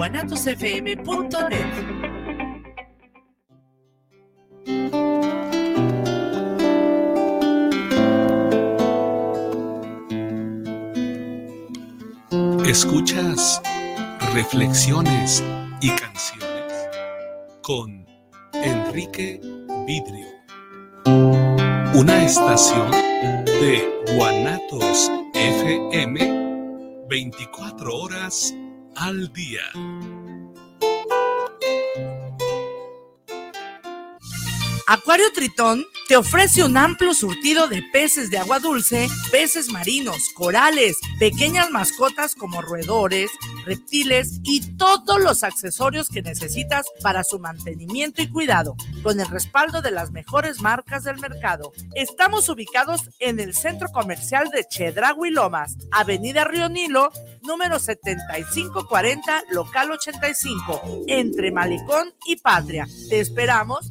guanatosfm.net. Escuchas reflexiones y canciones con Enrique Vidrio. Una estación de Guanatos FM 24 horas al día. Acuario Tritón te ofrece un amplio surtido de peces de agua dulce, peces marinos, corales, pequeñas mascotas como roedores, reptiles y todos los accesorios que necesitas para su mantenimiento y cuidado, con el respaldo de las mejores marcas del mercado. Estamos ubicados en el centro comercial de Chedragui Lomas, Avenida Río Nilo, número 7540, local 85, entre Malicón y Patria. Te esperamos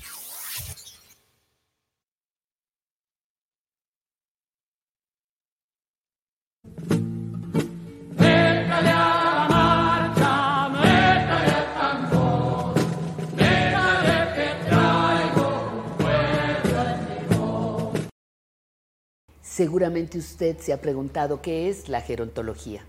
Seguramente usted se ha preguntado qué es la gerontología.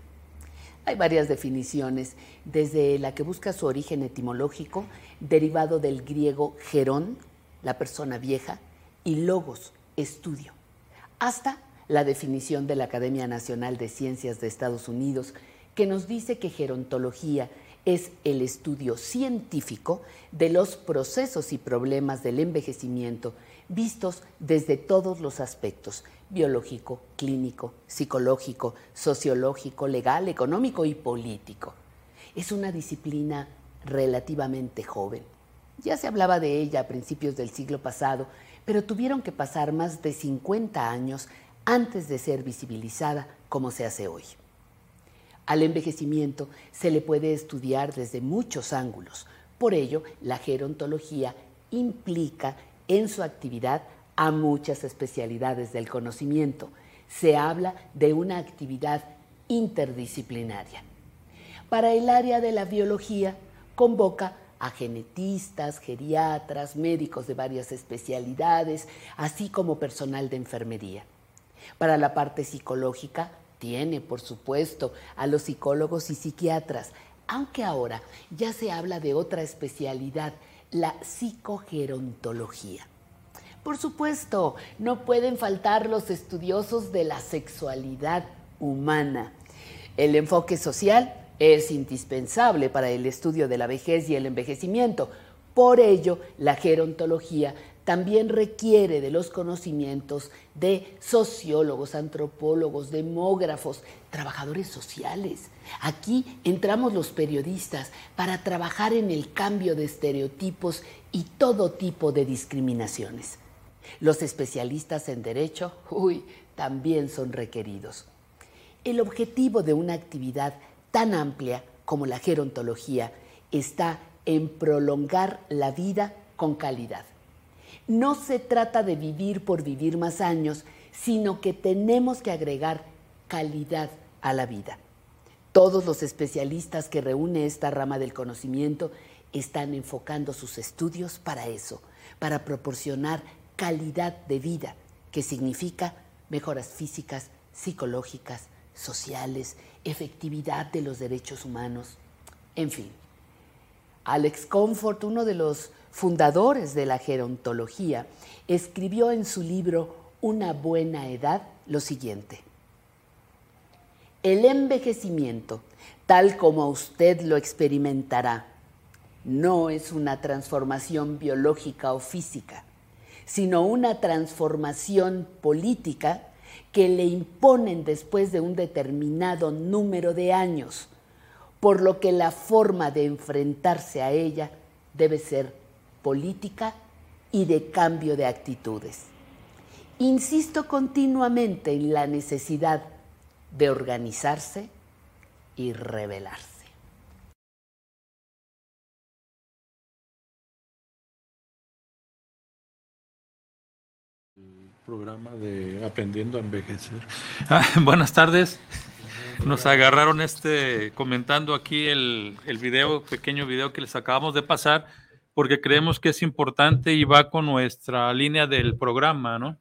Hay varias definiciones, desde la que busca su origen etimológico, derivado del griego gerón, la persona vieja, y logos, estudio, hasta la definición de la Academia Nacional de Ciencias de Estados Unidos, que nos dice que gerontología es el estudio científico de los procesos y problemas del envejecimiento vistos desde todos los aspectos, biológico, clínico, psicológico, sociológico, legal, económico y político. Es una disciplina relativamente joven. Ya se hablaba de ella a principios del siglo pasado, pero tuvieron que pasar más de 50 años antes de ser visibilizada como se hace hoy. Al envejecimiento se le puede estudiar desde muchos ángulos. Por ello, la gerontología implica en su actividad a muchas especialidades del conocimiento. Se habla de una actividad interdisciplinaria. Para el área de la biología, convoca a genetistas, geriatras, médicos de varias especialidades, así como personal de enfermería. Para la parte psicológica, tiene, por supuesto, a los psicólogos y psiquiatras, aunque ahora ya se habla de otra especialidad, la psicogerontología. Por supuesto, no pueden faltar los estudiosos de la sexualidad humana. El enfoque social es indispensable para el estudio de la vejez y el envejecimiento. Por ello, la gerontología también requiere de los conocimientos de sociólogos, antropólogos, demógrafos, trabajadores sociales. Aquí entramos los periodistas para trabajar en el cambio de estereotipos y todo tipo de discriminaciones. Los especialistas en derecho, uy, también son requeridos. El objetivo de una actividad tan amplia como la gerontología está en prolongar la vida con calidad. No se trata de vivir por vivir más años, sino que tenemos que agregar calidad a la vida. Todos los especialistas que reúne esta rama del conocimiento están enfocando sus estudios para eso, para proporcionar calidad de vida, que significa mejoras físicas, psicológicas, sociales, efectividad de los derechos humanos, en fin. Alex Comfort, uno de los fundadores de la gerontología, escribió en su libro Una buena edad lo siguiente. El envejecimiento, tal como usted lo experimentará, no es una transformación biológica o física sino una transformación política que le imponen después de un determinado número de años, por lo que la forma de enfrentarse a ella debe ser política y de cambio de actitudes. Insisto continuamente en la necesidad de organizarse y rebelarse. programa de Aprendiendo a Envejecer. Ah, buenas tardes. Nos agarraron este comentando aquí el, el video, pequeño video que les acabamos de pasar, porque creemos que es importante y va con nuestra línea del programa, ¿no?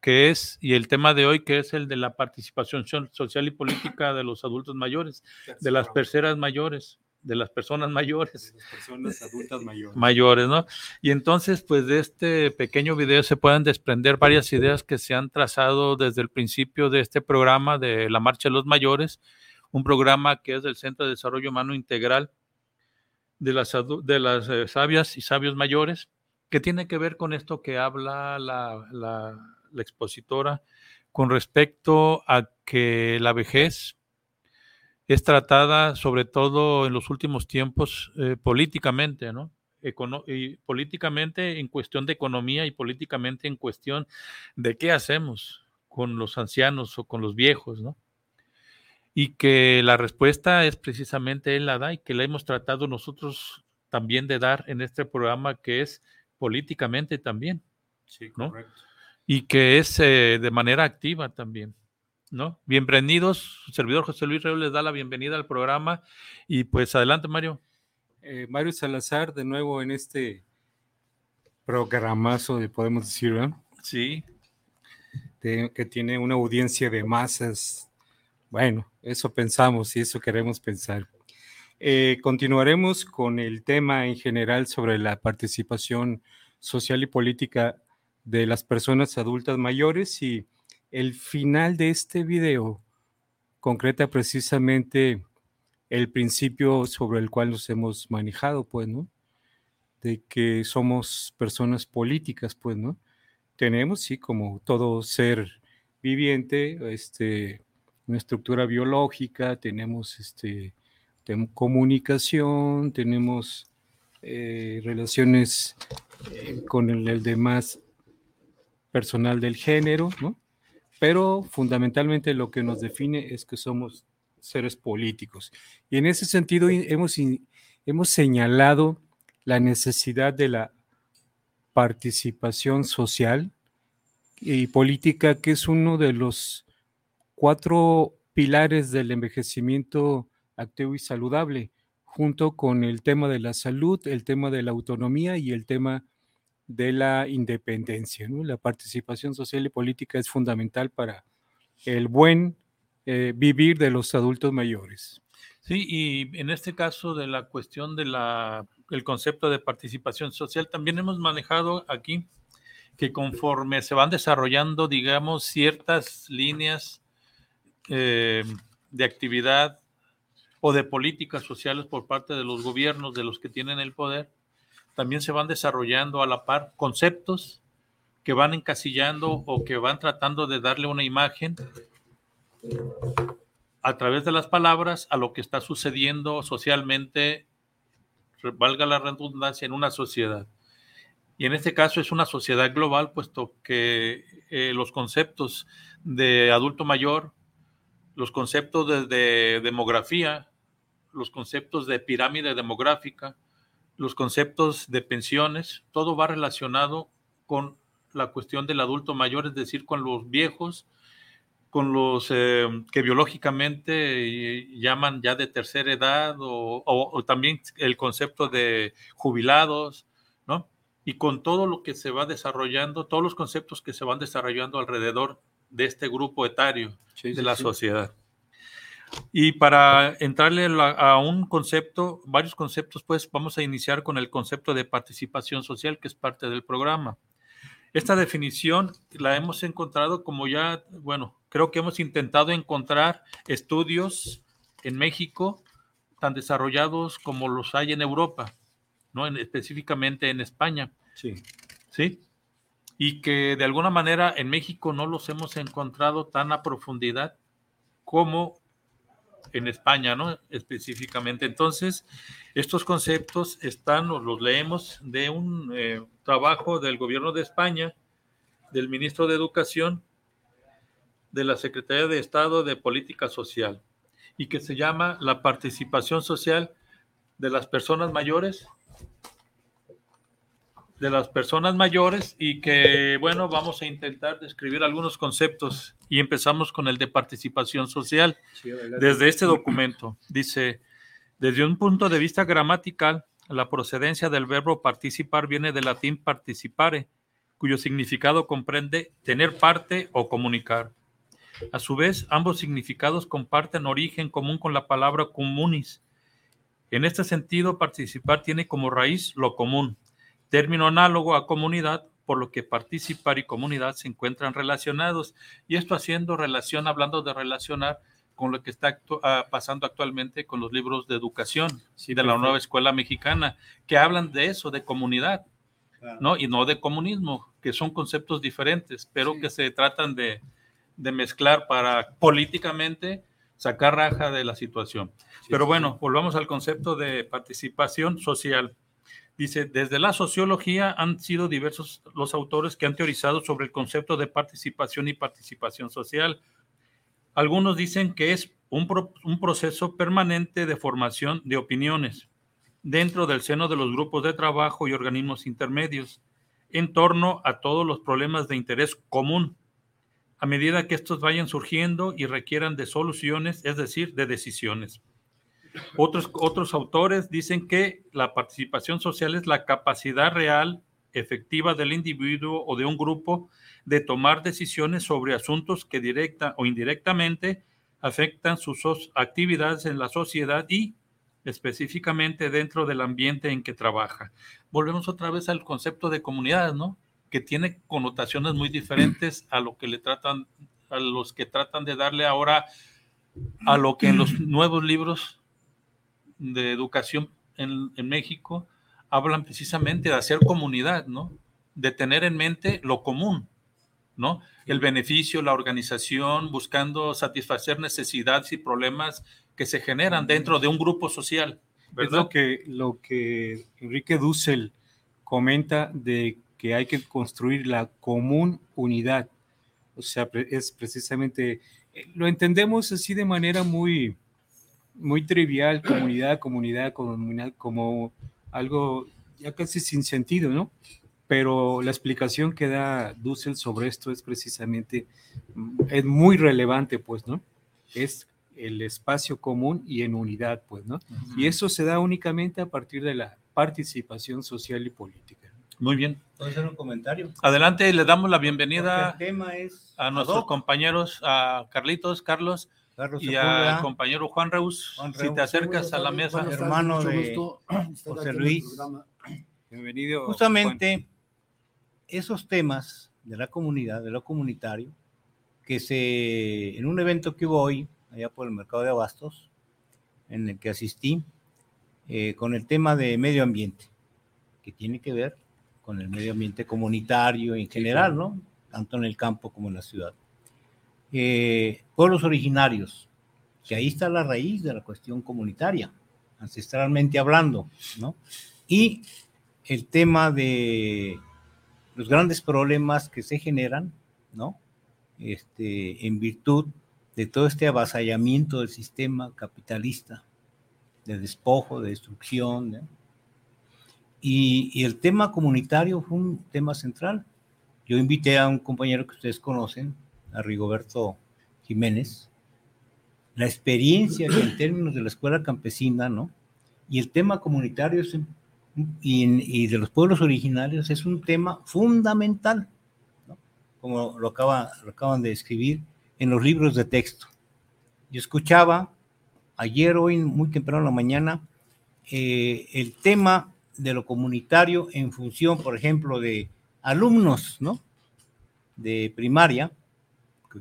Que es, y el tema de hoy, que es el de la participación social y política de los adultos mayores, de las personas mayores de las personas mayores. De las personas adultas mayores. Mayores, ¿no? Y entonces, pues de este pequeño video se pueden desprender varias ideas que se han trazado desde el principio de este programa de la Marcha de los Mayores, un programa que es del Centro de Desarrollo Humano Integral de las, de las eh, sabias y sabios mayores, que tiene que ver con esto que habla la, la, expositora con respecto a que la vejez es tratada sobre todo en los últimos tiempos eh, políticamente, ¿no? y políticamente en cuestión de economía y políticamente en cuestión de qué hacemos con los ancianos o con los viejos, ¿no? Y que la respuesta es precisamente él la da y que la hemos tratado nosotros también de dar en este programa que es políticamente también, sí, ¿no? Y que es eh, de manera activa también. ¿no? Bienvenidos, su servidor José Luis Reo les da la bienvenida al programa y pues adelante Mario. Eh, Mario Salazar, de nuevo en este programazo, de, podemos decir, ¿verdad? Sí. que tiene una audiencia de masas. Bueno, eso pensamos y eso queremos pensar. Eh, continuaremos con el tema en general sobre la participación social y política de las personas adultas mayores y el final de este video concreta precisamente el principio sobre el cual nos hemos manejado, pues, ¿no? De que somos personas políticas, pues, ¿no? Tenemos, sí, como todo ser viviente, este, una estructura biológica, tenemos este, comunicación, tenemos eh, relaciones eh, con el, el demás personal del género, ¿no? pero fundamentalmente lo que nos define es que somos seres políticos. Y en ese sentido hemos, hemos señalado la necesidad de la participación social y política, que es uno de los cuatro pilares del envejecimiento activo y saludable, junto con el tema de la salud, el tema de la autonomía y el tema de la independencia. La participación social y política es fundamental para el buen eh, vivir de los adultos mayores. Sí, y en este caso de la cuestión del el concepto de participación social, también hemos manejado aquí que conforme se van desarrollando, digamos, ciertas líneas eh, de actividad o de políticas sociales por parte de los gobiernos, de los que tienen el poder, también se van desarrollando a la par conceptos que van encasillando o que van tratando de darle una imagen a través de las palabras a lo que está sucediendo socialmente, valga la redundancia, en una sociedad. Y en este caso es una sociedad global, puesto que eh, los conceptos de adulto mayor, los conceptos de demografía, los conceptos de pirámide demográfica, los conceptos de pensiones, todo va relacionado con la cuestión del adulto mayor, es decir, con los viejos, con los eh, que biológicamente llaman ya de tercera edad o, también el concepto de jubilados, ¿no? Y con todo lo que se va desarrollando, todos los conceptos que se van desarrollando alrededor de este grupo etario de la sociedad. Y para entrarle a un concepto, varios conceptos, pues vamos a iniciar con el concepto de participación social, que es parte del programa. Esta definición la hemos encontrado como ya, bueno, creo que hemos intentado encontrar estudios en México tan desarrollados como los hay en Europa, ¿no? específicamente en España. Sí. Sí. Y que de alguna manera en México no los hemos encontrado tan a profundidad como en España, ¿no? Específicamente. Entonces, estos conceptos están, los leemos de un eh, trabajo del gobierno de España, del ministro de Educación, de la Secretaría de Estado de Política Social, y que se llama la participación social de las personas mayores de las personas mayores y que, bueno, vamos a intentar describir algunos conceptos y empezamos con el de participación social. Desde este documento dice, desde un punto de vista gramatical, la procedencia del verbo participar viene del latín participare, cuyo significado comprende tener parte o comunicar. A su vez, ambos significados comparten origen común con la palabra comunis. En este sentido, participar tiene como raíz lo común, término análogo a comunidad, por lo que participar y comunidad se encuentran relacionados. Y esto haciendo relación, hablando de relacionar con lo que está ah, pasando actualmente con los libros de educación y de la nueva escuela mexicana, que hablan de eso, de comunidad, ¿no? Y no de comunismo, que son conceptos diferentes, pero que se tratan de, de, mezclar para políticamente sacar raja de la situación. pero bueno, volvamos al concepto de participación social. Dice, desde la sociología han sido diversos los autores que han teorizado sobre el concepto de participación y participación social. Algunos dicen que es un, proceso permanente de formación de opiniones dentro del seno de los grupos de trabajo y organismos intermedios en torno a todos los problemas de interés común, a medida que estos vayan surgiendo y requieran de soluciones, es decir, de decisiones. Otros, otros autores dicen que la participación social es la capacidad real, efectiva del individuo o de un grupo de tomar decisiones sobre asuntos que directa o indirectamente afectan sus actividades en la sociedad y específicamente dentro del ambiente en que trabaja. Volvemos otra vez al concepto de comunidad, ¿no? Que tiene connotaciones muy diferentes a lo que le tratan, a los que tratan de darle ahora a lo que en los nuevos libros de educación en, México hablan precisamente de hacer comunidad, ¿no? De tener en mente lo común, ¿no? El beneficio, la organización, buscando satisfacer necesidades y problemas que se generan dentro de un grupo social. Es lo que, lo que Enrique Dussel comenta de que hay que construir la común unidad. O sea, es precisamente, eh, lo entendemos así de manera muy, muy trivial, comunidad, comunidad, comunidad, como algo ya casi sin sentido, ¿no? Pero la explicación que da Dussel sobre esto es precisamente, es muy relevante, pues, ¿no? Es el espacio común y en unidad, pues, ¿no? Y eso se da únicamente a partir de la participación social y política. Muy bien. ¿Puedo hacer un comentario? Adelante, le damos la bienvenida a nuestros compañeros, a Carlitos, Carlos, y al compañero Juan Reus, si te acercas a la mesa. Hermano de José Luis. Bienvenido. Justamente esos temas de la comunidad, de lo comunitario, que se, en un evento que hubo hoy, allá por el mercado de abastos, en el que asistí, eh, con el tema de medio ambiente, que tiene que ver con el medio ambiente comunitario en general, ¿no? Tanto en el campo como en la ciudad. Eh, pueblos originarios, que ahí está la raíz de la cuestión comunitaria, ancestralmente hablando, ¿no? Y el tema de los grandes problemas que se generan, ¿no? Este, en virtud de todo este avasallamiento del sistema capitalista, de despojo, de destrucción. Y, y, el tema comunitario fue un tema central. Yo invité a un compañero que ustedes conocen, a Rigoberto Jiménez, la experiencia en términos de la escuela campesina, ¿no? Y el tema comunitario y, de los pueblos originarios es un tema fundamental, ¿no? Como lo, acaba, acaban de escribir en los libros de texto. Yo escuchaba ayer, hoy, muy temprano en la mañana, eh, el tema de lo comunitario en función, por ejemplo, de alumnos, ¿no? De primaria,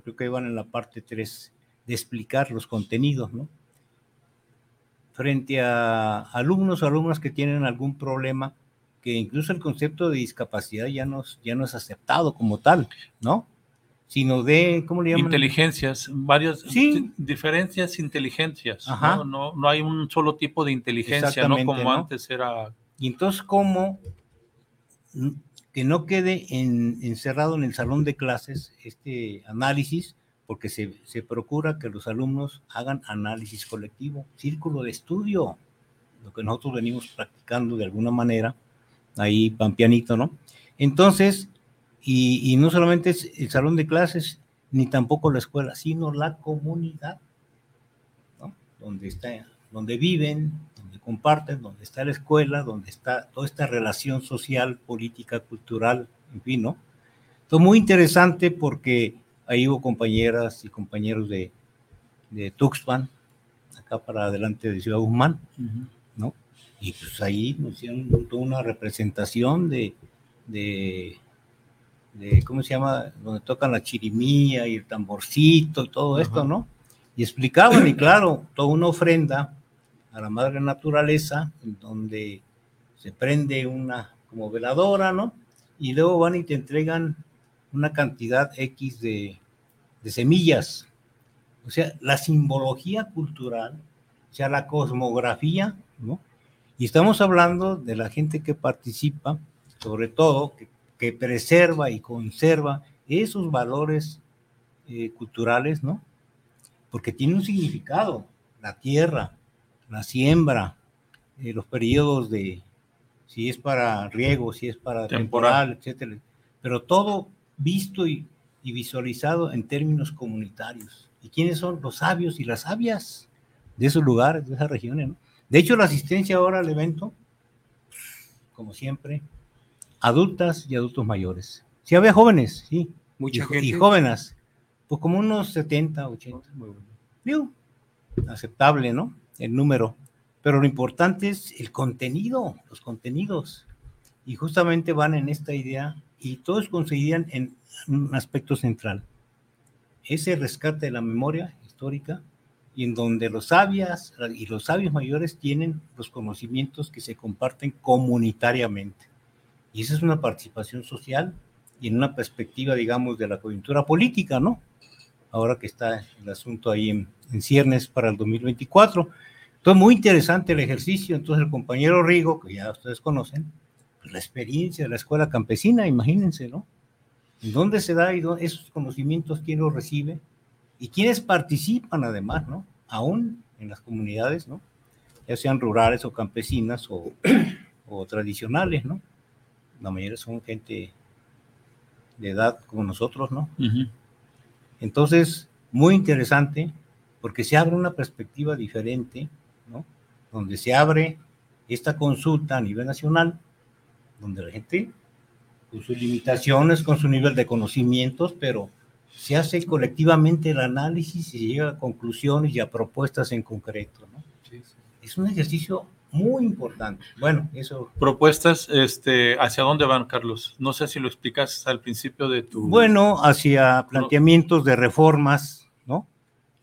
creo que van en la parte 3 de explicar los contenidos, ¿no? Frente a alumnos o alumnas que tienen algún problema, que incluso el concepto de discapacidad ya no, ya no es aceptado como tal, ¿no? sino de, ¿cómo le llaman? Inteligencias, varias Sí. diferencias, inteligencias. Ajá. ¿no? No, no hay un solo tipo de inteligencia, no como ¿no? antes era. Y entonces, ¿cómo que no quede en- encerrado en el salón de clases este análisis? Porque se, se procura que los alumnos hagan análisis colectivo, círculo de estudio, lo que nosotros venimos practicando de alguna manera, ahí pampianito, ¿no? Entonces, y, y no solamente es el salón de clases, ni tampoco la escuela, sino la comunidad, ¿no? Donde está, donde viven, comparten, donde está la escuela, donde está toda esta relación social, política, cultural, en fin, ¿no? Entonces, muy interesante porque ahí hubo compañeras y compañeros de, de Tuxpan, acá para adelante de Ciudad Guzmán, ¿no? Y pues ahí nos hicieron toda una representación de, de, de, ¿cómo se llama? Donde tocan la chirimía y el tamborcito y todo esto. ¿no? Y explicaban, y claro, toda una ofrenda a la madre naturaleza, en donde se prende una como veladora, ¿no? Y luego van y te entregan una cantidad X de, de semillas. O sea, la simbología cultural, o sea, la cosmografía, ¿no? Y estamos hablando de la gente que participa, sobre todo, que, que preserva y conserva esos valores eh, culturales, ¿no? Porque tiene un significado, la tierra, la siembra, eh, los periodos de, si es para riego, si es para temporal, Temporal. etcétera. Pero todo visto y, y visualizado en términos comunitarios. ¿Y quiénes son los sabios y las sabias de esos lugares, de esas regiones? ¿no? De hecho, la asistencia ahora al evento, como siempre, adultas y adultos mayores. Sí había jóvenes, sí. Mucha y, gente. y jóvenes, pues como unos 70, 80. Digo, aceptable, ¿no? El número. Pero lo importante es el contenido, los contenidos. Y justamente van en esta idea y todos coincidían en un aspecto central. Ese rescate de la memoria histórica y en donde los sabias y los sabios mayores tienen los conocimientos que se comparten comunitariamente. Y esa es una participación social y en una perspectiva, digamos, de la coyuntura política, ¿no? Ahora que está el asunto ahí en, en ciernes para el 2024. Entonces, muy interesante el ejercicio. Entonces, el compañero Rigo, que ya ustedes conocen, pues, la experiencia de la escuela campesina, imagínense, ¿no? ¿En dónde se da y dónde- esos conocimientos quién los recibe? Y quiénes participan además, ¿no? Aún en las comunidades, ¿no? Ya sean rurales o campesinas o, o tradicionales, ¿no? La mayoría son gente de edad como nosotros, ¿no? Ujú. Entonces, muy interesante porque se abre una perspectiva diferente, ¿no? Donde se abre esta consulta a nivel nacional, donde la gente, con sus limitaciones, con su nivel de conocimientos, pero se hace colectivamente el análisis y se llega a conclusiones y a propuestas en concreto, ¿no? Es un ejercicio muy importante. Bueno, eso Propuestas, este, ¿hacia dónde van, Carlos? No sé si lo explicas al principio de tu. Bueno, hacia planteamientos de reformas, ¿no?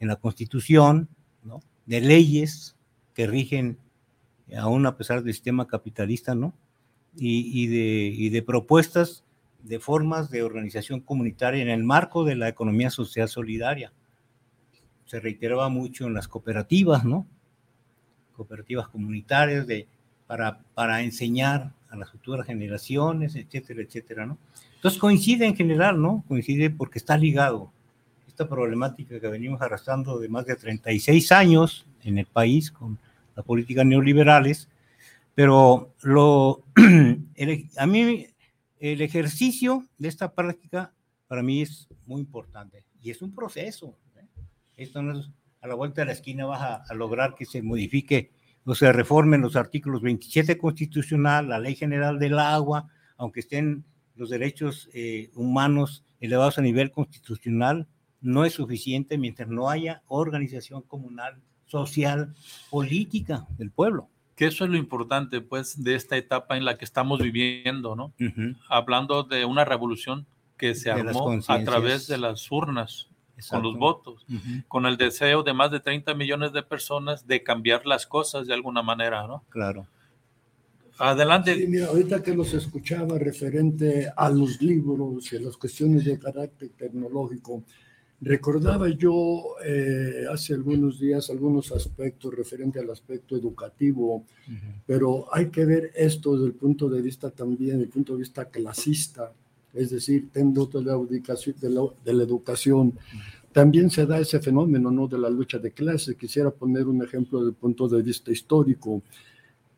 En la Constitución, ¿no? De leyes que rigen, aún a pesar del sistema capitalista, ¿no? Y, y de, y de propuestas de formas de organización comunitaria en el marco de la economía social solidaria. Se reiteraba mucho en las cooperativas, ¿no? Cooperativas comunitarias de, para, para enseñar a las futuras generaciones, etcétera, etcétera, ¿no? Entonces coincide en general, ¿no? Coincide porque está ligado esta problemática que venimos arrastrando de más de 36 años en el país con las políticas neoliberales, pero lo, el- a mí el ejercicio de esta práctica para mí es muy importante y es un proceso. ¿eh? Esto no es a la vuelta de la esquina vas a, a lograr que se modifique o se reformen los artículos 27 constitucional, la ley general del agua, aunque estén los derechos eh, humanos elevados a nivel constitucional, no es suficiente mientras no haya organización comunal, social, política del pueblo. Que eso es lo importante, pues, de esta etapa en la que estamos viviendo, ¿no? Hablando de una revolución que se De armó a través de las urnas, con los votos, Ujú, con el deseo de más de 30 millones de personas de cambiar las cosas de alguna manera, ¿no? Claro. Adelante. Sí, mira, ahorita que los escuchaba referente a los libros y a las cuestiones de carácter tecnológico, recordaba yo eh, hace algunos días algunos aspectos referente al aspecto educativo, pero hay que ver esto desde el punto de vista también, desde el punto de vista clasista, es decir, dentro de la educación, de la, educación también se da ese fenómeno ¿no? de la lucha de clases. Quisiera poner un ejemplo desde el punto de vista histórico.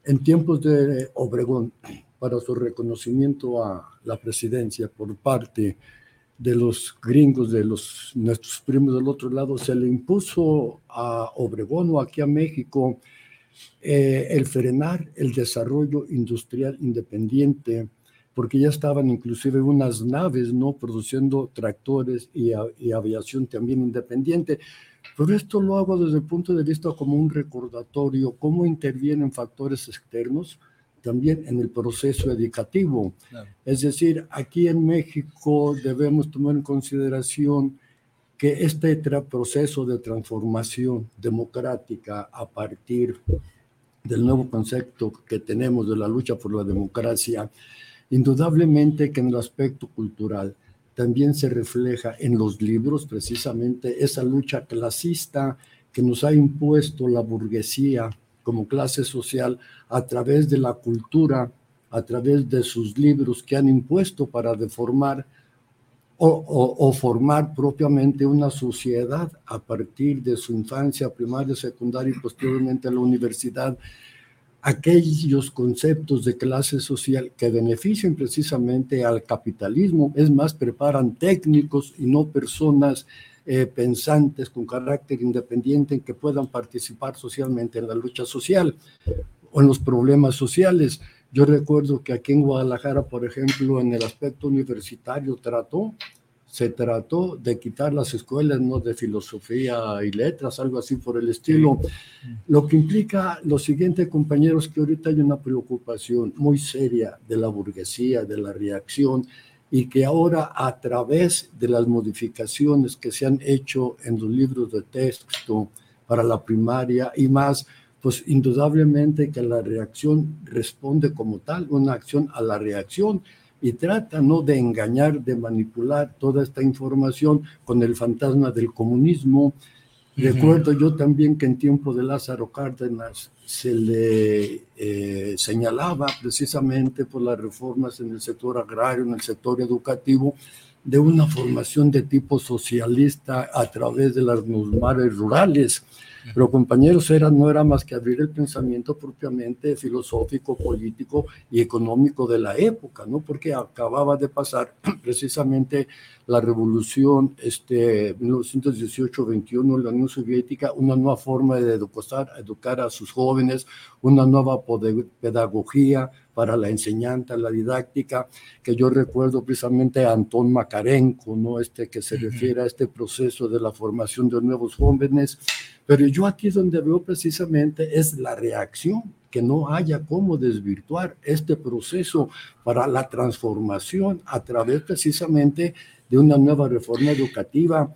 En tiempos de Obregón, para su reconocimiento a la presidencia por parte de los gringos, de los, nuestros primos del otro lado, se le impuso a Obregón o aquí a México eh, el frenar el desarrollo industrial independiente porque ya estaban inclusive unas naves, ¿no? Produciendo tractores y, y, aviación también independiente. Pero esto lo hago desde el punto de vista como un recordatorio, cómo intervienen factores externos también en el proceso educativo. Claro. Es decir, aquí en México debemos tomar en consideración que este proceso de transformación democrática a partir del nuevo concepto que tenemos de la lucha por la democracia, Indudablemente que en el aspecto cultural también se refleja en los libros precisamente esa lucha clasista que nos ha impuesto la burguesía como clase social a través de la cultura, a través de sus libros que han impuesto para deformar o, formar propiamente una sociedad a partir de su infancia primaria, secundaria y posteriormente la universidad aquellos conceptos de clase social que benefician precisamente al capitalismo, es más, preparan técnicos y no personas eh, pensantes con carácter independiente en que puedan participar socialmente en la lucha social o en los problemas sociales. Yo recuerdo que aquí en Guadalajara, por ejemplo, en el aspecto universitario trató se trató de quitar las escuelas ¿no? de filosofía y letras, algo así por el estilo, lo que implica lo siguiente, compañeros, que ahorita hay una preocupación muy seria de la burguesía, de la reacción, y que ahora a través de las modificaciones que se han hecho en los libros de texto para la primaria y más, pues indudablemente que la reacción responde como tal, una acción a la reacción, y trata no de engañar, de manipular toda esta información con el fantasma del comunismo. Recuerdo yo también que en tiempo de Lázaro Cárdenas se le eh, señalaba precisamente por las reformas en el sector agrario, en el sector educativo, de una formación de tipo socialista a través de las mares rurales. Pero compañeros, era, no era más que abrir el pensamiento propiamente filosófico, político y económico de la época, ¿no? Porque acababa de pasar precisamente la revolución este, 1918-21 en la Unión Soviética, una nueva forma de educar, educar a sus jóvenes, una nueva pedagogía para la enseñanza, la didáctica, que yo recuerdo precisamente a Antón Makarenko, ¿no? Este que se refiere a este proceso de la formación de nuevos jóvenes, pero yo aquí donde veo precisamente es la reacción, que no haya cómo desvirtuar este proceso para la transformación a través precisamente de una nueva reforma educativa.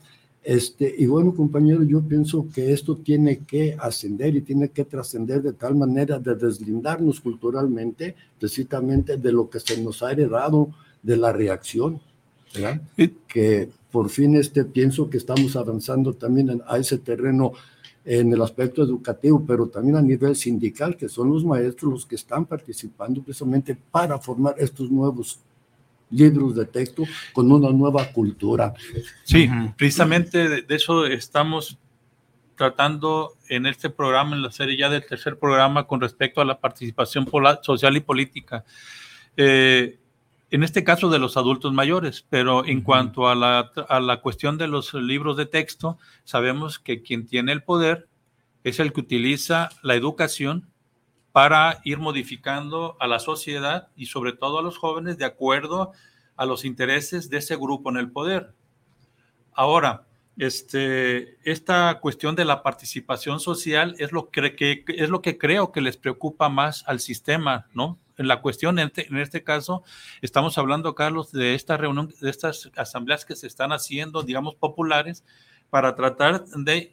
Este, y bueno, compañero, yo pienso que esto tiene que ascender y tiene que trascender de tal manera de deslindarnos culturalmente, precisamente de lo que se nos ha heredado de la reacción, ¿verdad? Que por fin este, pienso que estamos avanzando también a ese terreno en el aspecto educativo, pero también a nivel sindical, que son los maestros los que están participando precisamente para formar estos nuevos libros de texto con una nueva cultura. Sí, precisamente de, eso estamos tratando en este programa, en la serie ya del tercer programa, con respecto a la participación social y política. Eh, en este caso de los adultos mayores, pero en cuanto a la, a la cuestión de los libros de texto, sabemos que quien tiene el poder es el que utiliza la educación para ir modificando a la sociedad y sobre todo a los jóvenes de acuerdo a los intereses de ese grupo en el poder. Ahora, este, esta cuestión de la participación social es lo que, es lo que creo que les preocupa más al sistema, ¿no? En la cuestión, en este, en este caso, estamos hablando, Carlos, de esta reunión, de estas asambleas que se están haciendo, digamos, populares, para tratar de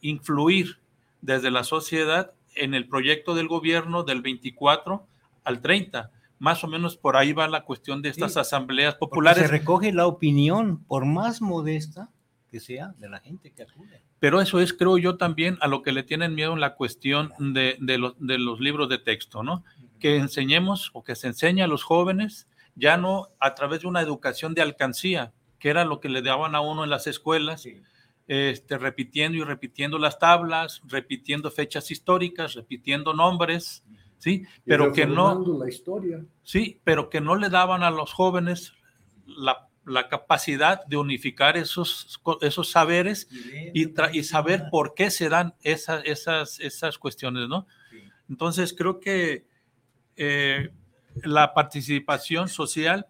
influir desde la sociedad en el proyecto del gobierno del 24 al 30. Más o menos por ahí va la cuestión de estas asambleas populares. Se recoge la opinión, por más modesta que sea, de la gente que acude. Pero eso es, creo yo, también a lo que le tienen miedo en la cuestión de, los, de los libros de texto, ¿no? Que enseñemos o que se enseñe a los jóvenes, ya no a través de una educación de alcancía, que era lo que le daban a uno en las escuelas, este, repitiendo y repitiendo las tablas, repitiendo fechas históricas, repitiendo nombres, ¿sí? Pero que no... La historia. Sí, pero que no le daban a los jóvenes la la capacidad de unificar esos, esos saberes y, y saber por qué se dan esas, esas, esas cuestiones, ¿no? Entonces, creo que eh, la participación social,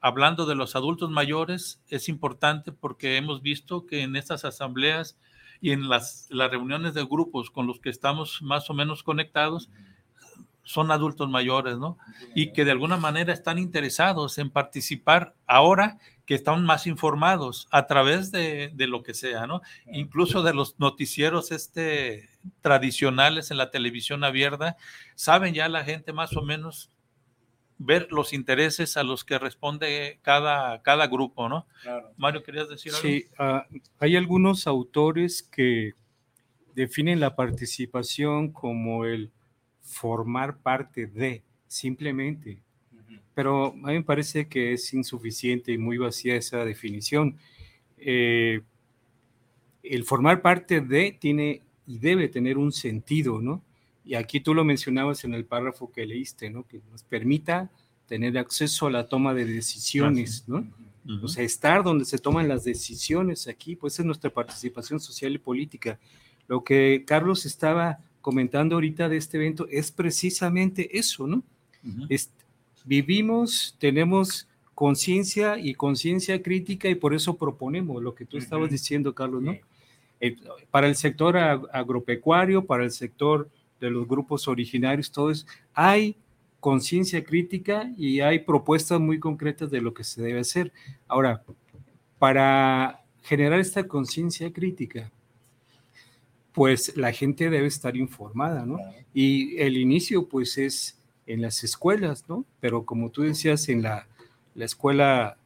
hablando de los adultos mayores, es importante porque hemos visto que en estas asambleas y en las, reuniones de grupos con los que estamos más o menos conectados, son adultos mayores, ¿no? Y que de alguna manera están interesados en participar ahora que están más informados a través de, lo que sea, ¿no? Incluso de los noticieros este, tradicionales en la televisión abierta, saben ya la gente más o menos ver los intereses a los que responde cada, cada grupo, ¿no? Mario, ¿querías decir algo? Sí, ah, hay algunos autores que definen la participación como el formar parte de, simplemente. Pero a mí me parece que es insuficiente y muy vacía esa definición. Eh, el formar parte de tiene y debe tener un sentido, ¿no? Y aquí tú lo mencionabas en el párrafo que leíste, ¿no? Que nos permita tener acceso a la toma de decisiones, ¿no? O sea, estar donde se toman las decisiones aquí, pues es nuestra participación social y política. Lo que Carlos estaba comentando ahorita de este evento es precisamente eso, ¿no? vivimos, tenemos conciencia y conciencia crítica y por eso proponemos lo que tú estabas diciendo, Carlos, ¿no? Eh, para el sector agropecuario, para el sector de los grupos originarios, todo eso, hay conciencia crítica y hay propuestas muy concretas de lo que se debe hacer. Ahora, para generar esta conciencia crítica, pues la gente debe estar informada, ¿no? Y el inicio, pues, es en las escuelas, ¿no? Pero como tú decías, en la, escuela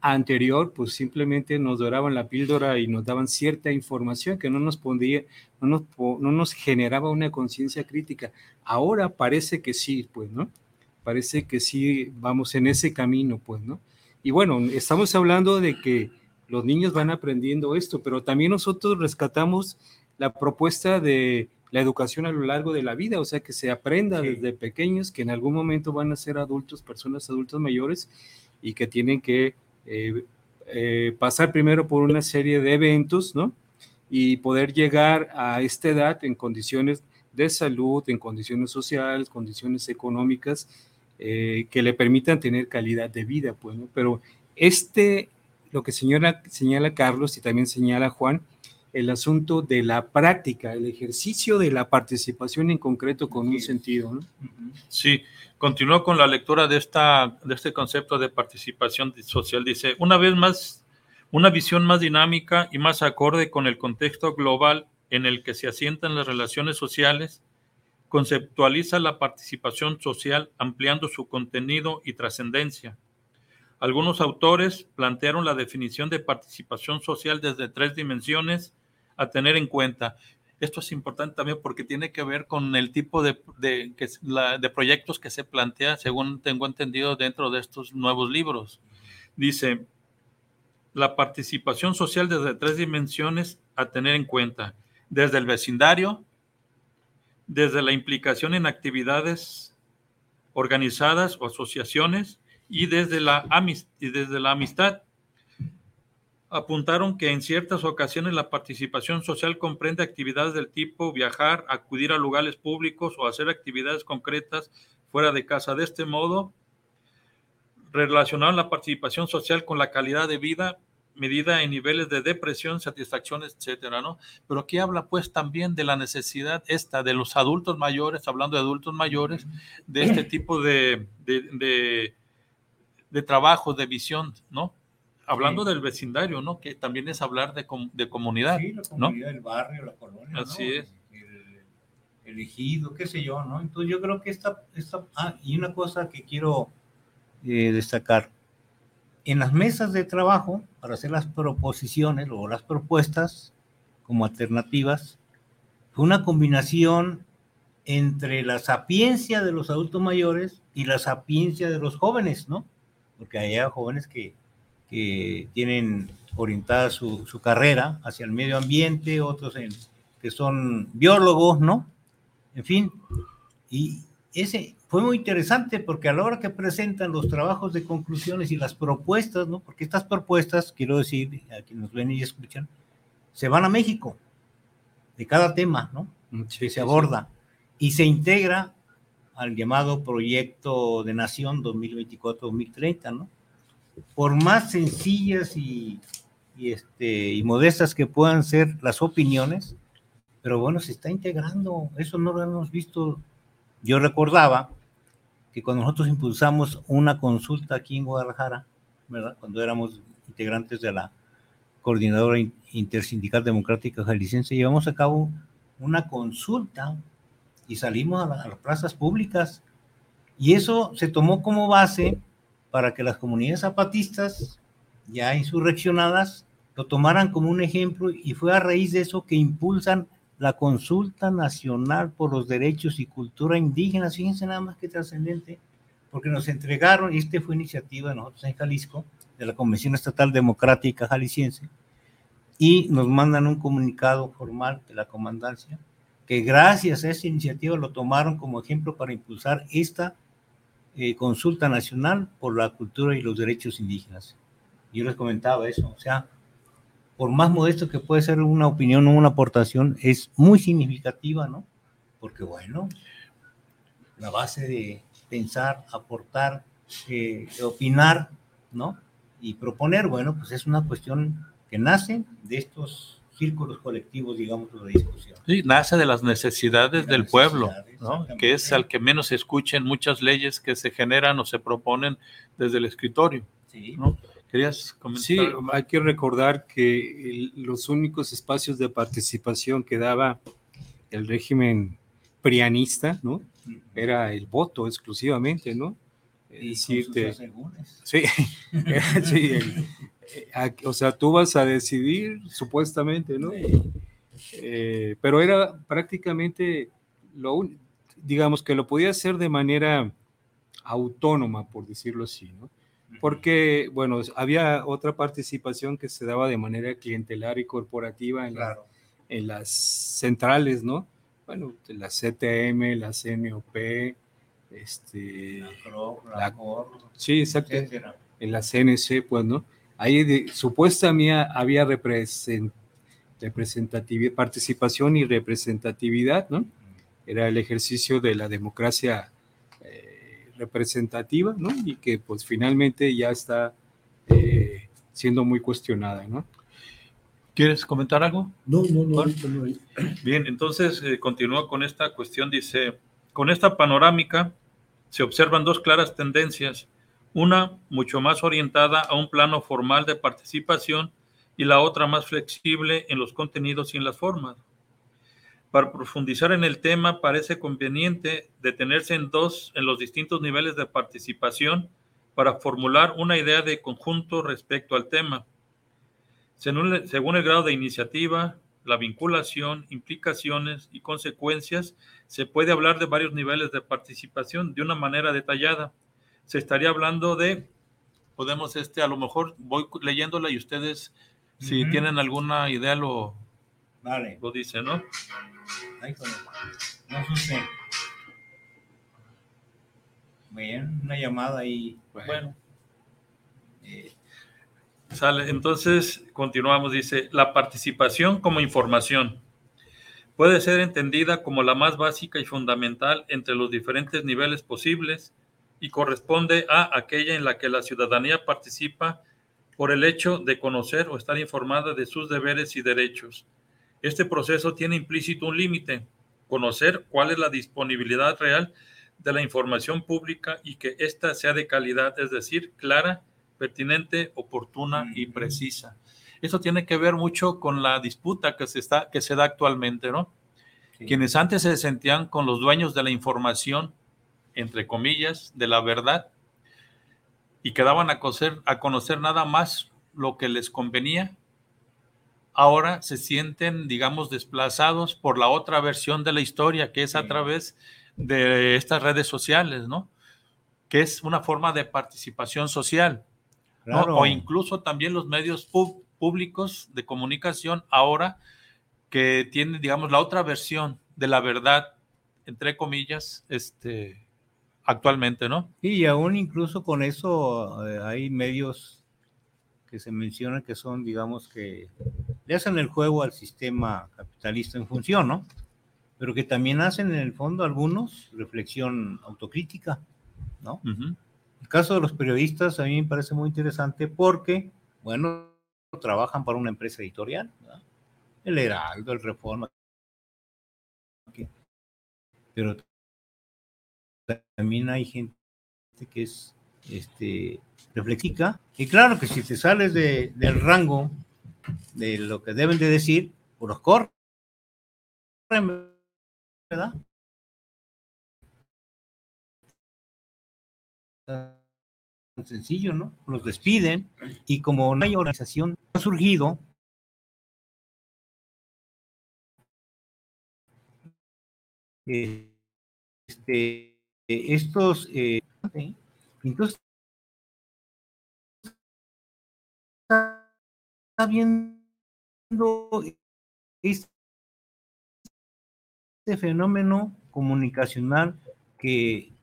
anterior, pues simplemente nos doraban la píldora y nos daban cierta información que no nos pondría, no nos, no nos generaba una conciencia crítica. Ahora parece que sí, pues, ¿no? Parece que sí vamos en ese camino, pues, ¿no? Y bueno, estamos hablando de que los niños van aprendiendo esto, pero también nosotros rescatamos la propuesta de la educación a lo largo de la vida, o sea, que se aprenda desde pequeños que en algún momento van a ser adultos, personas adultos mayores y que tienen que eh, eh, pasar primero por una serie de eventos, ¿no? Y poder llegar a esta edad en condiciones de salud, en condiciones sociales, condiciones económicas, eh, que le permitan tener calidad de vida, pues, ¿no? Pero este, lo que señala, señala Carlos y también señala Juan, el asunto de la práctica, el ejercicio de la participación en concreto con un sentido. ¿no? Sí, continúo con la lectura de, esta, de este concepto de participación social. Dice, una vez más, una visión más dinámica y más acorde con el contexto global en el que se asientan las relaciones sociales, conceptualiza la participación social ampliando su contenido y trascendencia. Algunos autores plantearon la definición de participación social desde tres dimensiones a tener en cuenta. Esto es importante también porque tiene que ver con el tipo de, de, de proyectos que se plantea, según tengo entendido, dentro de estos nuevos libros. Dice, la participación social desde tres dimensiones a tener en cuenta, desde el vecindario, desde la implicación en actividades organizadas o asociaciones y desde la, y desde la amistad apuntaron que en ciertas ocasiones la participación social comprende actividades del tipo viajar, acudir a lugares públicos o hacer actividades concretas fuera de casa. De este modo, relacionaron la participación social con la calidad de vida medida en niveles de depresión, satisfacción, etcétera, ¿no? Pero aquí habla pues también de la necesidad esta de los adultos mayores, hablando de adultos mayores, de este tipo de, de, de, de trabajo, de visión, ¿no? Hablando del vecindario, ¿no? Que también es hablar de, de comunidad, sí, la comunidad del barrio, la colonia. Así es. elegido, qué sé yo, ¿no? Entonces yo creo que esta, esta ah, y una cosa que quiero eh, destacar, en las mesas de trabajo, para hacer las proposiciones o las propuestas como alternativas, fue una combinación entre la sapiencia de los adultos mayores y la sapiencia de los jóvenes, ¿no? Porque hay jóvenes que, que tienen orientada su, su, carrera hacia el medio ambiente, otros en, que son biólogos, ¿no? En fin, y ese fue muy interesante porque a la hora que presentan los trabajos de conclusiones y las propuestas, ¿no? Porque estas propuestas, quiero decir, a quienes nos ven y escuchan, se van a México, de cada tema, ¿no? Mm, que se aborda y se integra al llamado Proyecto de Nación 2024-2030, ¿no? Por más sencillas y, y, este, y modestas que puedan ser las opiniones, pero bueno, se está integrando, eso no lo hemos visto. Yo recordaba que cuando nosotros impulsamos una consulta aquí en Guadalajara. Cuando éramos integrantes de la Coordinadora Intersindical Democrática Jalisciense, llevamos a cabo una consulta y salimos a, las plazas públicas. Y eso se tomó como base para que las comunidades zapatistas, ya insurreccionadas, lo tomaran como un ejemplo y fue a raíz de eso que impulsan la consulta nacional por los derechos y cultura indígena. Fíjense nada más que trascendente, porque nos entregaron, y este fue iniciativa de nosotros en Jalisco, de la Convención Estatal Democrática Jalisciense, y nos mandan un comunicado formal de la comandancia que gracias a esa iniciativa lo tomaron como ejemplo para impulsar esta eh, consulta nacional por la cultura y los derechos indígenas. Yo les comentaba eso, o sea, por más modesto que puede ser una opinión o una aportación, es muy significativa, ¿no? Porque bueno, la base de pensar, aportar, eh, opinar, ¿no? Y proponer, bueno, pues es una cuestión que nace de estos círculos colectivos, digamos, de discusión. Sí, nace de las necesidades del pueblo, ¿no? que es al que menos se escuchen muchas leyes que se generan o se proponen desde el escritorio. Sí. ¿no? ¿Querías comentar? Sí, hay que recordar que los únicos espacios de participación que daba el régimen prianista, ¿no? Era el voto exclusivamente, ¿no? Y decirte, sí, sí el, o sea, tú vas a decidir, supuestamente, ¿no? Eh, pero era prácticamente lo digamos que lo podía hacer de manera autónoma, por decirlo así, ¿no? Porque, bueno, había otra participación que se daba de manera clientelar y corporativa en, en las centrales, ¿no? Bueno, la CTM, la CNOP, este, la, sí, exacto, en la CNC, pues, ¿no? Ahí supuestamente había representatividad, participación y representatividad, ¿no? Era el ejercicio de la democracia eh, representativa, ¿no? Y que pues finalmente ya está eh, siendo muy cuestionada, ¿no? ¿Quieres comentar algo? No, no, no. Bien, entonces eh, continúa con esta cuestión, dice, con esta panorámica se observan dos claras tendencias una mucho más orientada a un plano formal de participación y la otra más flexible en los contenidos y en las formas. Para profundizar en el tema, parece conveniente detenerse en dos, en los distintos niveles de participación para formular una idea de conjunto respecto al tema. Según, el grado de iniciativa, la vinculación, implicaciones y consecuencias, se puede hablar de varios niveles de participación de una manera detallada se estaría hablando de, podemos, este, a lo mejor voy leyéndola y ustedes, si tienen alguna idea, lo, vale. lo dicen, ¿no? no sé. Bien, una llamada ahí. Bueno. Eh, sale, entonces continuamos, dice, la participación como información puede ser entendida como la más básica y fundamental entre los diferentes niveles posibles y corresponde a aquella en la que la ciudadanía participa por el hecho de conocer o estar informada de sus deberes y derechos. Este proceso tiene implícito un límite, conocer cuál es la disponibilidad real de la información pública y que ésta sea de calidad, es decir, clara, pertinente, oportuna y precisa. Eso tiene que ver mucho con la disputa que se, está, que se da actualmente, ¿no? quienes antes se sentían con los dueños de la información, entre comillas, de la verdad, y quedaban a conocer, a conocer nada más lo que les convenía, ahora se sienten, digamos, desplazados por la otra versión de la historia, que es a través de estas redes sociales, ¿no? Que es una forma de participación social. O incluso también los medios públicos de comunicación ahora que tienen, digamos, la otra versión de la verdad, entre comillas, este, actualmente, ¿no? y aún incluso con eso eh, hay medios que se mencionan que son, digamos, que le hacen el juego al sistema capitalista en función, ¿no? Pero que también hacen en el fondo algunos reflexión autocrítica, ¿no? El caso de los periodistas a mí me parece muy interesante porque, bueno, trabajan para una empresa editorial, el Heraldo, el Reforma, pero también hay gente que es este, reflexiva, y claro que si te sales de, del rango de lo que deben de decir, pues los corren, ¿verdad? Sencillo, ¿no? Los despiden y como no hay organización, ha surgido este, estos, eh, entonces, está viendo este fenómeno comunicacional que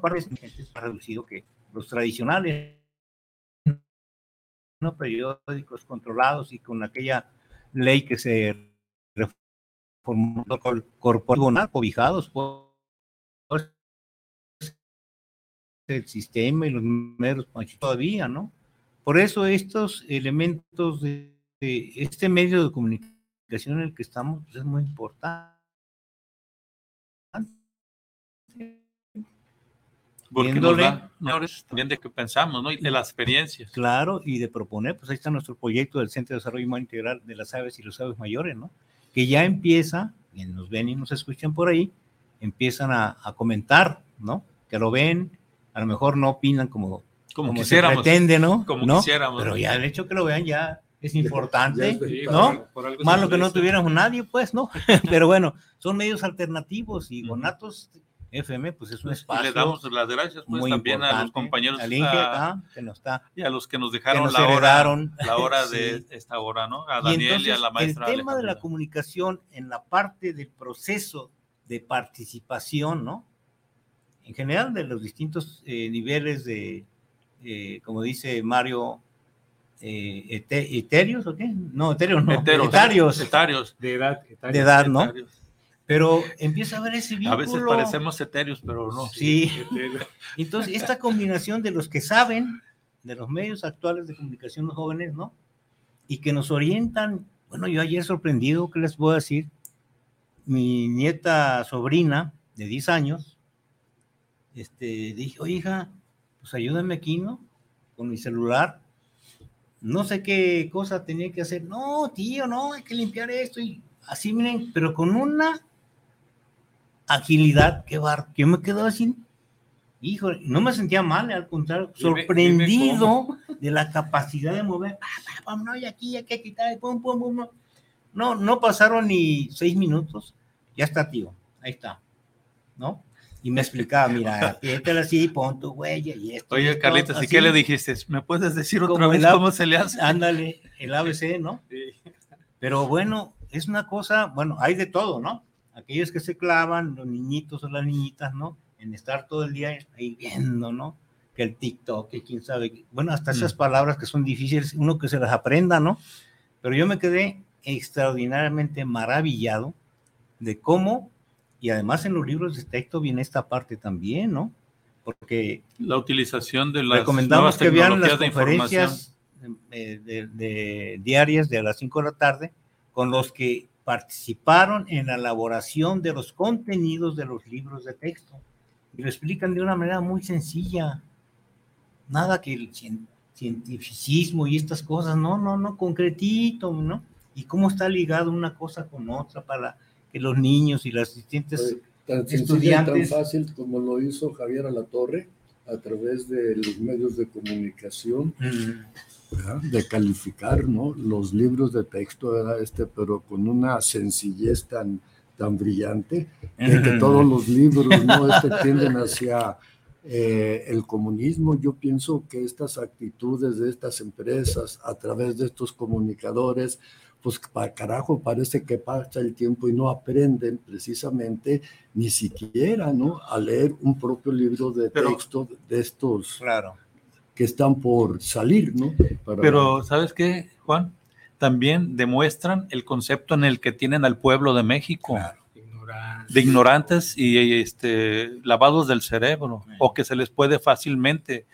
parece es más reducido que los tradicionales no periódicos controlados y con aquella ley que se reformó corporativo cobijados por el sistema y los medios todavía, ¿no? Por eso estos elementos de, este medio de comunicación en el que estamos pues, es muy importante. Porque nos da también de que pensamos, ¿no? Y de las experiencias. Claro, y de proponer, pues ahí está nuestro proyecto del Centro de Desarrollo Humano Integral de las Aves y los Aves Mayores, ¿no? Que ya empieza, y nos ven y nos escuchan por ahí, empiezan a, a comentar, ¿no? Que lo ven, a lo mejor no opinan como como, quisiéramos. pretende, ¿no? Como ¿no? quisiéramos. Pero ya el hecho que lo vean ya es importante, ¿no? Más lo que no tuviéramos nadie, pues, ¿no? Pero bueno, son medios alternativos y Gonatos FM, pues es un espacio. Y le damos las gracias, pues, también a los compañeros al Inge, ah, que nos está, y a los que nos dejaron la, hora, la hora de esta hora, ¿no? A Daniel y, a la maestra. El tema de la comunicación en la parte del proceso de participación, ¿no? En general, de los distintos eh, niveles de, eh, como dice Mario, eh, eterios o qué? No, eterios no, etarios, etarios, de edad, de edad, ¿no? Pero empieza a ver ese vínculo. A veces parecemos eterios, pero no. Sí. Entonces, esta combinación de los que saben, de los medios actuales de comunicación los jóvenes, ¿no? Y que nos orientan. Bueno, yo ayer sorprendido, ¿qué les puedo decir? Mi nieta sobrina de 10 años, este, dije, oye, hija, pues ayúdame aquí, ¿no? Con mi celular. No sé qué cosa tenía que hacer. No, tío, no, hay que limpiar esto. Y así, miren, pero con una agilidad que bar, que me quedo así. Hijo, no me sentía mal, al contrario, sorprendido de la capacidad de mover. Ah, no, y aquí hay que quitar, pum, pum, pum. No, no pasaron ni seis minutos. Ya está, tío. Ahí está. ¿No? Y me explicaba, mira, apriétala así, pon tu huella y esto. Oye, Carlitos, ¿y qué le dijiste? ¿Me puedes decir otra vez cómo se le hace? Ándale, el ABC, ¿no? Sí. Pero bueno, es una cosa, bueno, hay de todo, ¿no? Aquellos que se clavan, los niñitos o las niñitas, ¿no? En estar todo el día ahí viendo, ¿no? Que el TikTok, que quién sabe, bueno, hasta esas mm. palabras que son difíciles, uno que se las aprenda, ¿no? Pero yo me quedé extraordinariamente maravillado de cómo y además en los libros de texto viene esta parte también, ¿no? Porque la utilización de las recomendamos que vean las conferencias de, de, diarias de a las 5 de la tarde con los que participaron en la elaboración de los contenidos de los libros de texto y lo explican de una manera muy sencilla. Nada que el cientificismo y estas cosas, no, no, no, concretito, ¿no? Y cómo está ligado una cosa con otra para que los niños y las distintas tan estudiantes. tan fácil como lo hizo Javier Alatorre a través de los medios de comunicación, ¿verdad? de calificar ¿no? los libros de texto, ¿verdad? este, pero con una sencillez tan, tan brillante, de que todos los libros ¿no? este, tienden hacia eh, el comunismo. Yo pienso que estas actitudes de estas empresas a través de estos comunicadores, pues para carajo parece que pasa el tiempo y no aprenden precisamente ni siquiera, ¿no? A leer un propio libro de Pero- texto de estos Claro. que están por salir, ¿no? Para- Pero, ¿sabes qué, Juan? También demuestran el concepto en el que tienen al pueblo de México, de ignorantes y este, lavados del cerebro, o que se les puede fácilmente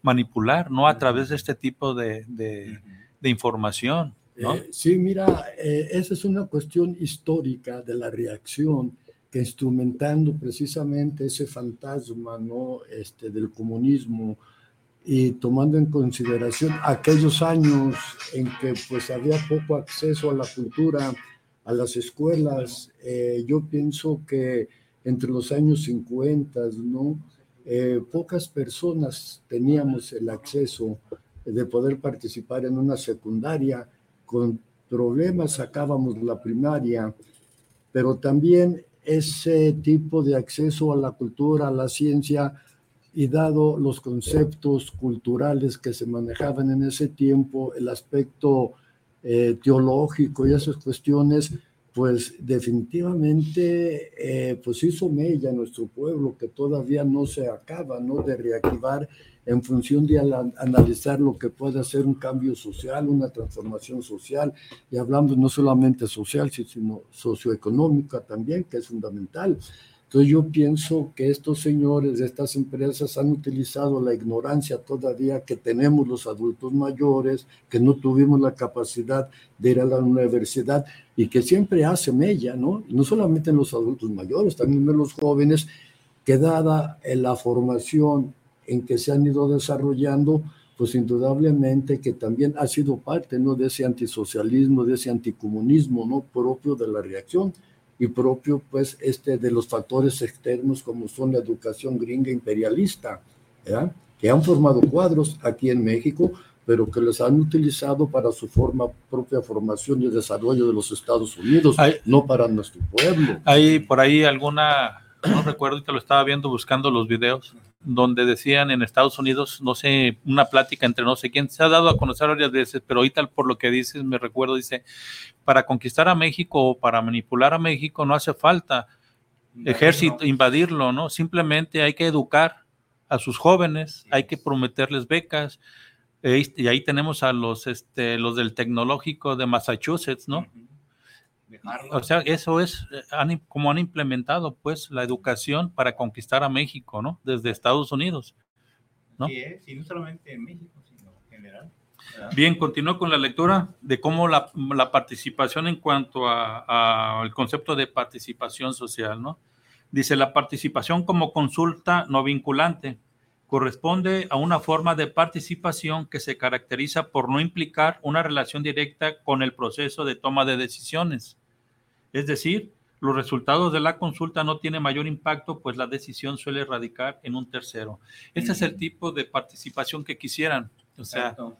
manipular, ¿no? A través de este tipo de, de- de información, ¿no? Eh, sí, mira, eh, esa es una cuestión histórica de la reacción que instrumentando precisamente ese fantasma ¿no? este, del comunismo y tomando en consideración aquellos años en que pues había poco acceso a la cultura, a las escuelas, eh, yo pienso que entre los años 50, ¿no? Eh, pocas personas teníamos el acceso de poder participar en una secundaria con problemas sacábamos la primaria, pero también ese tipo de acceso a la cultura, a la ciencia, y dado los conceptos culturales que se manejaban en ese tiempo, el aspecto eh, teológico y esas cuestiones, pues definitivamente eh, pues hizo mella nuestro pueblo que todavía no se acaba ¿no? de reactivar en función de analizar lo que puede hacer un cambio social, una transformación social, y hablando no solamente social, sino socioeconómica también, que es fundamental. Entonces yo pienso que estos señores de estas empresas han utilizado la ignorancia todavía que tenemos los adultos mayores, que no tuvimos la capacidad de ir a la universidad y que siempre hace mella, ¿no? No solamente en los adultos mayores, también en los jóvenes, que dada en la formación en que se han ido desarrollando, pues indudablemente que también ha sido parte, ¿no? De ese antisocialismo, de ese anticomunismo, ¿no? Propio de la reacción y propio, pues, este, de los factores externos como son la educación gringa imperialista, ¿verdad? Que han formado cuadros aquí en México, pero que los han utilizado para su forma, propia formación y desarrollo de los Estados Unidos, Ay. no para nuestro pueblo. Hay por ahí alguna, no recuerdo que lo estaba viendo buscando los videos, donde decían en Estados Unidos, no sé, una plática entre no sé quién, se ha dado a conocer varias veces, pero ahorita por lo que dices, me recuerdo, dice, para conquistar a México o para manipular a México no hace falta ejército, invadirlo, ¿no? Simplemente hay que educar a sus jóvenes, hay que prometerles becas, eh, y ahí tenemos a los, este, los del tecnológico de Massachusetts, ¿no? O sea, eso es eh, han como han implementado pues la educación para conquistar a México, ¿no? Desde Estados Unidos. ¿no? Sí, ¿eh? No solamente en México, sino en general. ¿verdad? Bien, continúo con la lectura de cómo la, la participación en cuanto al concepto de participación social, ¿no? Dice, la participación como consulta no vinculante corresponde a una forma de participación que se caracteriza por no implicar una relación directa con el proceso de toma de decisiones. Es decir, los resultados de la consulta no tienen mayor impacto, pues la decisión suele radicar en un tercero. Este es el tipo de participación que quisieran. O sea, Exacto.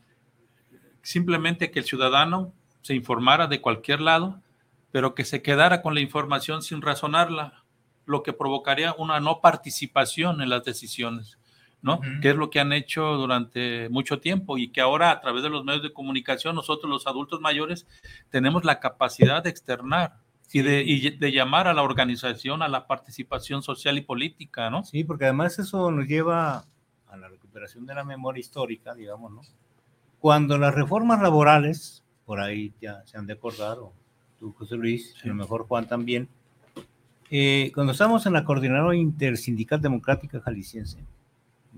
simplemente que el ciudadano se informara de cualquier lado, pero que se quedara con la información sin razonarla, lo que provocaría una no participación en las decisiones, ¿no? Ujú. Que es lo que han hecho durante mucho tiempo y que ahora a través de los medios de comunicación nosotros los adultos mayores tenemos la capacidad de externar y de, y de llamar a la organización a la participación social y política, ¿no? Sí, porque además eso nos lleva a la recuperación de la memoria histórica, digamos, ¿no? Cuando las reformas laborales, por ahí ya se han de acordar, o tú, José Luis, a lo mejor Juan también, eh, cuando estábamos en la Coordinadora Intersindical Democrática Jalisciense,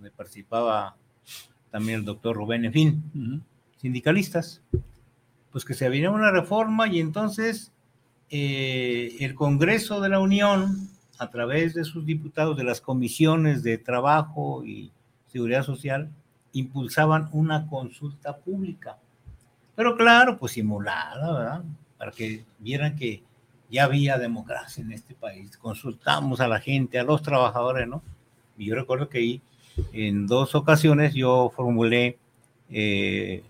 donde participaba también el doctor Rubén, en fin, sindicalistas, pues que se venía una reforma y entonces eh, el Congreso de la Unión, a través de sus diputados de las comisiones de trabajo y seguridad social, impulsaban una consulta pública. Pero claro, pues simulada, ¿verdad? Para que vieran que ya había democracia en este país. Consultamos a la gente, a los trabajadores, ¿no? Y yo recuerdo que ahí, en dos ocasiones yo formulé eh,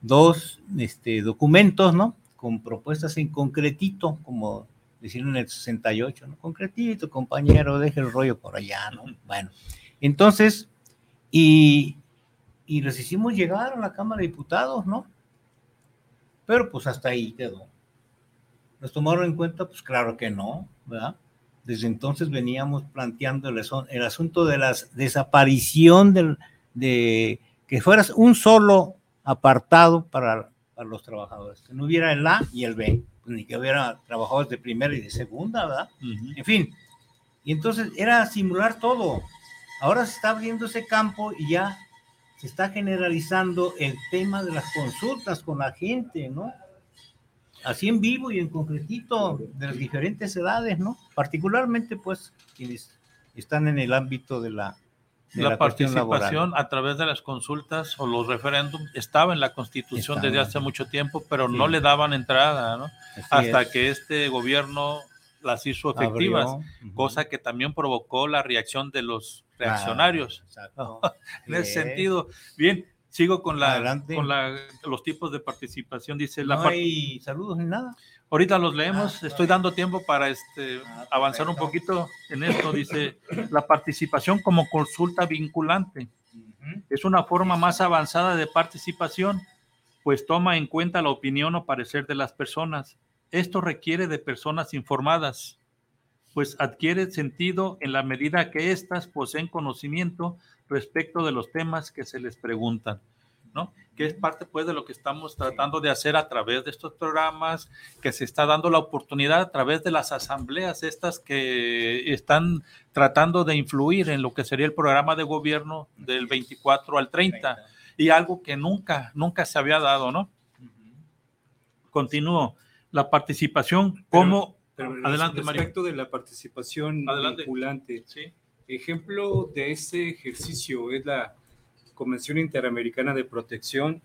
dos este, documentos, ¿no? Con propuestas en concretito, como decían en el 68, ¿no? Concretito, compañero, deje el rollo por allá, ¿no? Bueno, entonces, y, y les hicimos llegar a la Cámara de Diputados, ¿no? Pero pues hasta ahí quedó. ¿Nos tomaron en cuenta? Pues claro que no, ¿verdad? Desde entonces veníamos planteando el, el asunto de la desaparición del, de que fueras un solo apartado para, para, los trabajadores, que no hubiera el A y el B, ni que hubiera trabajadores de primera y de segunda, ¿verdad? En fin, y entonces era simular todo. Ahora se está abriendo ese campo y ya se está generalizando el tema de las consultas con la gente, ¿no? Así en vivo y en concretito de las diferentes edades, ¿no? Particularmente, pues, quienes están en el ámbito de la, la, participación a través de las consultas o los referéndums estaba en la Constitución desde hace mucho tiempo, pero no le daban entrada, ¿no? Hasta que este gobierno las hizo efectivas, cosa que también provocó la reacción de los reaccionarios. en ese sentido, bien, sigo con la con la, los tipos de participación. Dice la no hay saludos ni nada. Ahorita los leemos. Ah, Estoy dando tiempo para este ah, avanzar un poquito en esto. Dice la participación como consulta vinculante es una forma más avanzada de participación, pues toma en cuenta la opinión o parecer de las personas. Esto requiere de personas informadas pues adquiere sentido en la medida que éstas poseen conocimiento respecto de los temas que se les preguntan, ¿no? Que es parte, pues, de lo que estamos tratando de hacer a través de estos programas, que se está dando la oportunidad a través de las asambleas estas que están tratando de influir en lo que sería el programa de gobierno del 24 al 30, y algo que nunca, nunca se había dado, ¿no? Continúo. La participación como pero Adelante, respecto de la participación vinculante, ejemplo de este ejercicio es la Convención Interamericana de Protección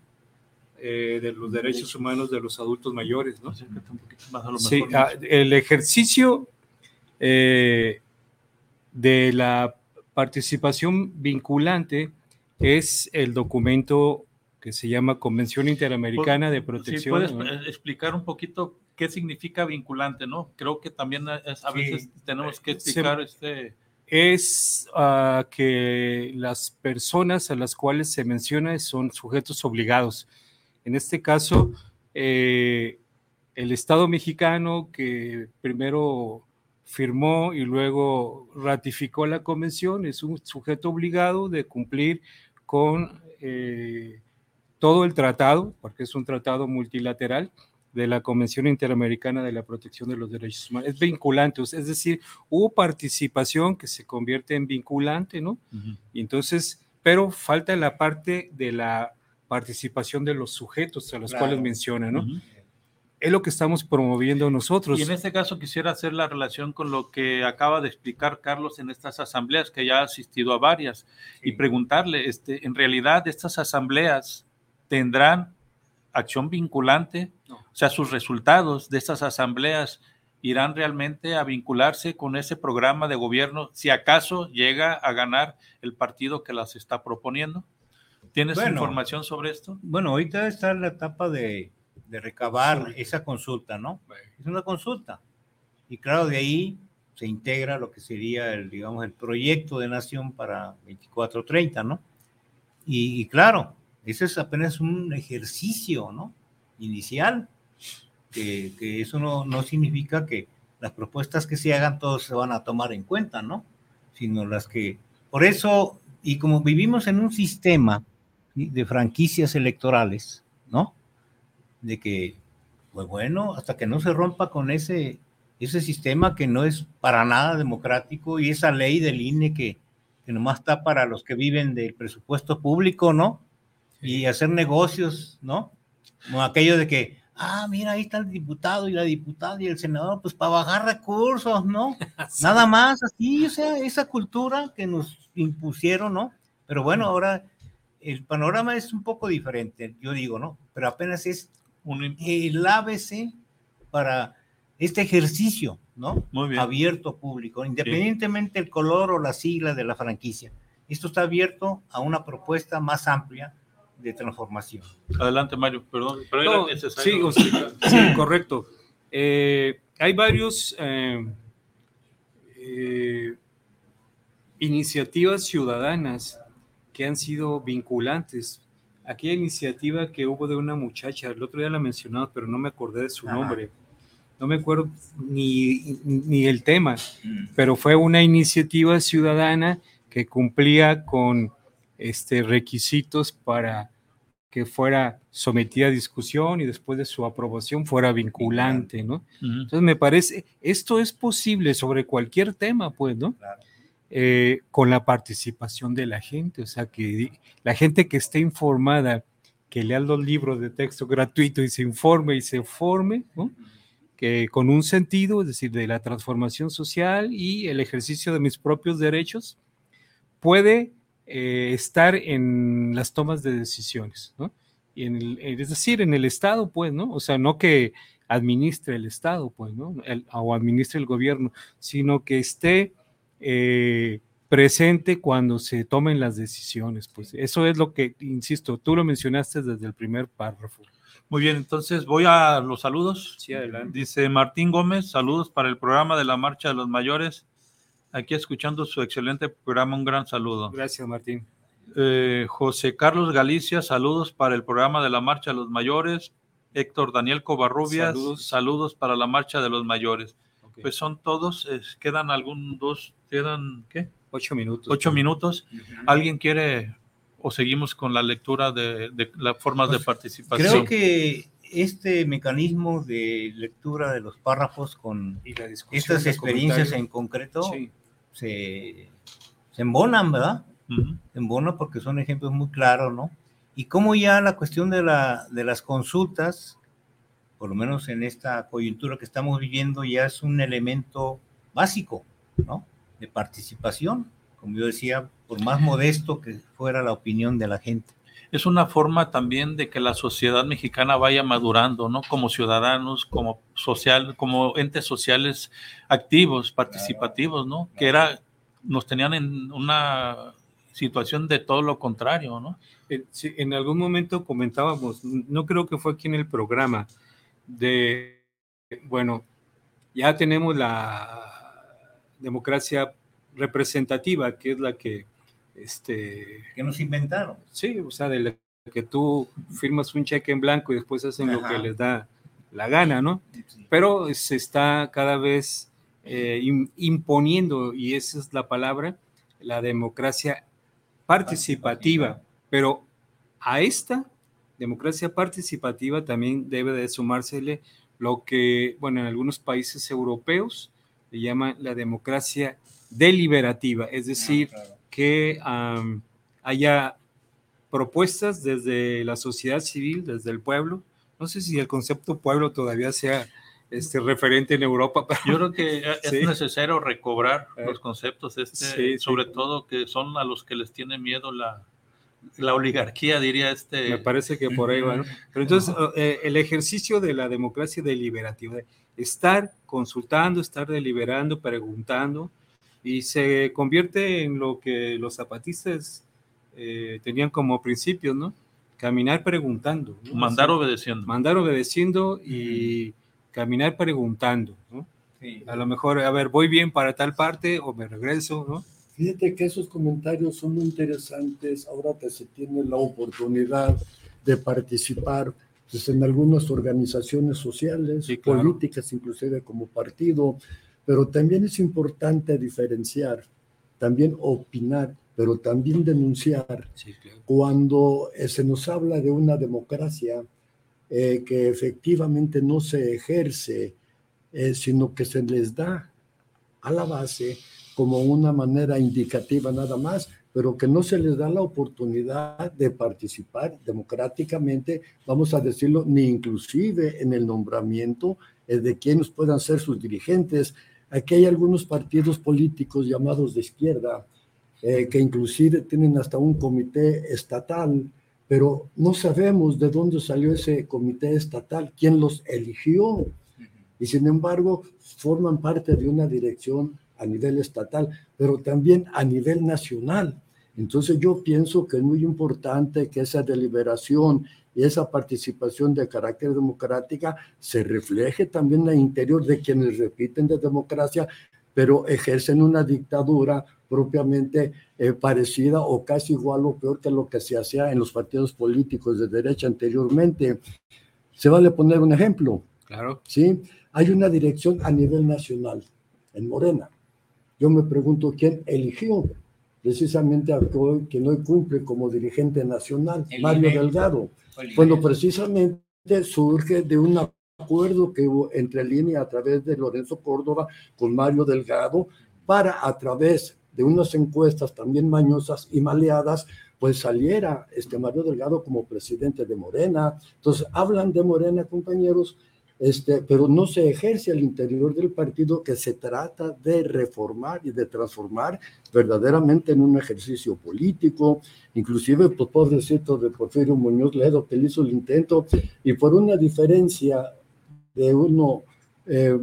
eh, de los Derechos Humanos de los Adultos Mayores. ¿no? Sí, ah, el ejercicio eh, de la participación vinculante es el documento que se llama Convención Interamericana de Protección. ¿Puedes explicar un poquito qué significa vinculante, ¿no? Creo que también a veces tenemos que explicar este... Es uh, que las personas a las cuales se menciona son sujetos obligados. En este caso, eh, el Estado mexicano que primero firmó y luego ratificó la convención es un sujeto obligado de cumplir con eh, todo el tratado, porque es un tratado multilateral, de la Convención Interamericana de la Protección de los Derechos Humanos. Es vinculante, es decir, hubo participación que se convierte en vinculante, ¿no? entonces, pero falta la parte de la participación de los sujetos a los cuales menciona, ¿no? Es lo que estamos promoviendo nosotros. Y en este caso quisiera hacer la relación con lo que acaba de explicar Carlos en estas asambleas, que ya ha asistido a varias, y preguntarle, este, en realidad, estas asambleas tendrán acción vinculante, o sea, sus resultados de estas asambleas irán realmente a vincularse con ese programa de gobierno, si acaso llega a ganar el partido que las está proponiendo. ¿Tienes información sobre esto? Bueno, ahorita está en la etapa de, recabar esa consulta, ¿no? Es una consulta. Y claro, de ahí se integra lo que sería el, digamos, el proyecto de nación para 24-30, ¿no? y, claro, ese es apenas un ejercicio, ¿no? Inicial, que, eso no, no, significa que las propuestas que se hagan todos se van a tomar en cuenta, ¿no? Sino las que, por eso, y como vivimos en un sistema de franquicias electorales, ¿no? De que, pues bueno, hasta que no se rompa con ese, ese sistema que no es para nada democrático y esa ley del INE que, que nomás está para los que viven del presupuesto público, ¿no? Y hacer negocios, ¿no? Como aquello de que, ah, mira, ahí está el diputado y la diputada y el senador, pues para bajar recursos, ¿no? Nada más, así, o sea, esa cultura que nos impusieron, ¿no? Pero bueno, ahora el panorama es un poco diferente, yo digo, ¿no? Pero apenas es un, el ABC para este ejercicio, ¿no? Muy bien. Abierto público, independientemente del color o la sigla de la franquicia. Esto está abierto a una propuesta más amplia de transformación. Adelante, Mario, perdón, pero No, era necesario. sí, correcto. Eh, hay varios eh, eh, iniciativas ciudadanas que han sido vinculantes. Aquella iniciativa que hubo de una muchacha, el otro día la mencionaba, pero no me acordé de su Ajá. nombre. No me acuerdo ni, ni el tema, pero fue una iniciativa ciudadana que cumplía con este, requisitos para que fuera sometida a discusión y después de su aprobación fuera vinculante, ¿no? Ujú. Entonces me parece, esto es posible sobre cualquier tema, pues, ¿no? Claro. Eh, con la participación de la gente, o sea, que la gente que esté informada, que lea los libros de texto gratuito y se informe y se forme, ¿no? que con un sentido, es decir, de la transformación social y el ejercicio de mis propios derechos, puede eh, estar en las tomas de decisiones, ¿no? Y en el- es decir, en el Estado, pues, ¿no? O sea, no que administre el Estado, pues, ¿no? El- o administre el gobierno, sino que esté eh, presente cuando se tomen las decisiones, pues. Eso es lo que, insisto, tú lo mencionaste desde el primer párrafo. Muy bien, entonces voy a los saludos. Sí, adelante. Dice Martín Gómez, saludos para el programa de la Marcha de los Mayores. Aquí escuchando su excelente programa, un gran saludo. Gracias, Martín. Eh, José Carlos Galicia, saludos para el programa de la Marcha de los Mayores. Héctor Daniel Covarrubias, Saludos. saludos, para la Marcha de los Mayores. Pues son todos, eh, quedan algún dos, quedan, ¿qué? Ocho minutos. Ocho minutos. ¿Alguien quiere o seguimos con la lectura de, de las formas de participación? Creo que este mecanismo de lectura de los párrafos con Y la discusión estas experiencias en concreto Sí. Se, se embonan, ¿verdad? Se embonan porque son ejemplos muy claros, ¿no? Y cómo ya la cuestión de, la, de las consultas, por lo menos en esta coyuntura que estamos viviendo, ya es un elemento básico, ¿no? De participación, como yo decía, por más modesto que fuera la opinión de la gente. Es una forma también de que la sociedad mexicana vaya madurando, ¿no? Como ciudadanos, como social, como entes sociales activos, participativos, ¿no? Que era, nos tenían en una situación de todo lo contrario, ¿no? Sí, en algún momento comentábamos, no creo que fue aquí en el programa, de, bueno, ya tenemos la democracia representativa, que es la que, este, que nos inventaron. sí, o sea, de la que tú firmas un cheque en blanco y después hacen lo que les da la gana, ¿no? pero se está cada vez eh, im- imponiendo, y esa es la palabra, la democracia participativa, pero a esta democracia participativa también debe de sumársele lo que, bueno, en algunos países europeos le llaman la democracia deliberativa, es decir, que am, haya propuestas desde la sociedad civil, desde el pueblo. No sé si el concepto pueblo todavía sea este, referente en Europa, pero Yo creo que es Sí. necesario recobrar Eh, los conceptos, este, sí, sí. sobre todo que son a los que les tiene miedo la, la oligarquía, diría este. me parece que por ahí va. ¿no? Pero entonces, eh, el ejercicio de la democracia deliberativa, de estar consultando, estar deliberando, preguntando, y se convierte en lo que los zapatistas eh, tenían como principios, ¿no? Caminar preguntando. ¿no? mandar obedeciendo. mandar obedeciendo y caminar preguntando, ¿no? Sí. A lo mejor, a ver, voy bien para tal parte o me regreso, ¿no? Fíjate que esos comentarios son muy interesantes ahora que se tiene la oportunidad de participar pues, en algunas organizaciones sociales, Sí, claro. políticas, inclusive como partido, pero también es importante diferenciar, también opinar, pero también denunciar Sí, claro. cuando eh, se nos habla de una democracia eh, que efectivamente no se ejerce, eh, sino que se les da a la base como una manera indicativa nada más, pero que no se les da la oportunidad de participar democráticamente, vamos a decirlo, ni inclusive en el nombramiento de quienes puedan ser sus dirigentes. Aquí hay algunos partidos políticos llamados de izquierda, eh, que inclusive tienen hasta un comité estatal, pero no sabemos de dónde salió ese comité estatal, quién los eligió. y sin embargo forman parte de una dirección a nivel estatal, pero también a nivel nacional. Entonces yo pienso que es muy importante que esa deliberación y esa participación de carácter democrática se refleje también en el interior de quienes repiten de democracia, pero ejercen una dictadura propiamente eh, parecida o casi igual o peor que lo que se hacía en los partidos políticos de derecha anteriormente. Se vale poner un ejemplo. Claro. ¿sí? Hay una dirección a nivel nacional, en Morena. Yo me pregunto quién eligió precisamente a quien hoy cumple como dirigente nacional, Mario Delgado. Bueno, precisamente surge de un acuerdo que hubo entre línea a través de Lorenzo Córdoba con Mario Delgado para a través de unas encuestas también mañosas y maleadas, pues saliera este Mario Delgado como presidente de Morena. Entonces, hablan de Morena, compañeros, este, pero no se ejerce al interior del partido que se trata de reformar y de transformar verdaderamente en un ejercicio político, inclusive, pues pobrecito de Porfirio Muñoz Ledo, que hizo el intento, y por una diferencia de uno, eh,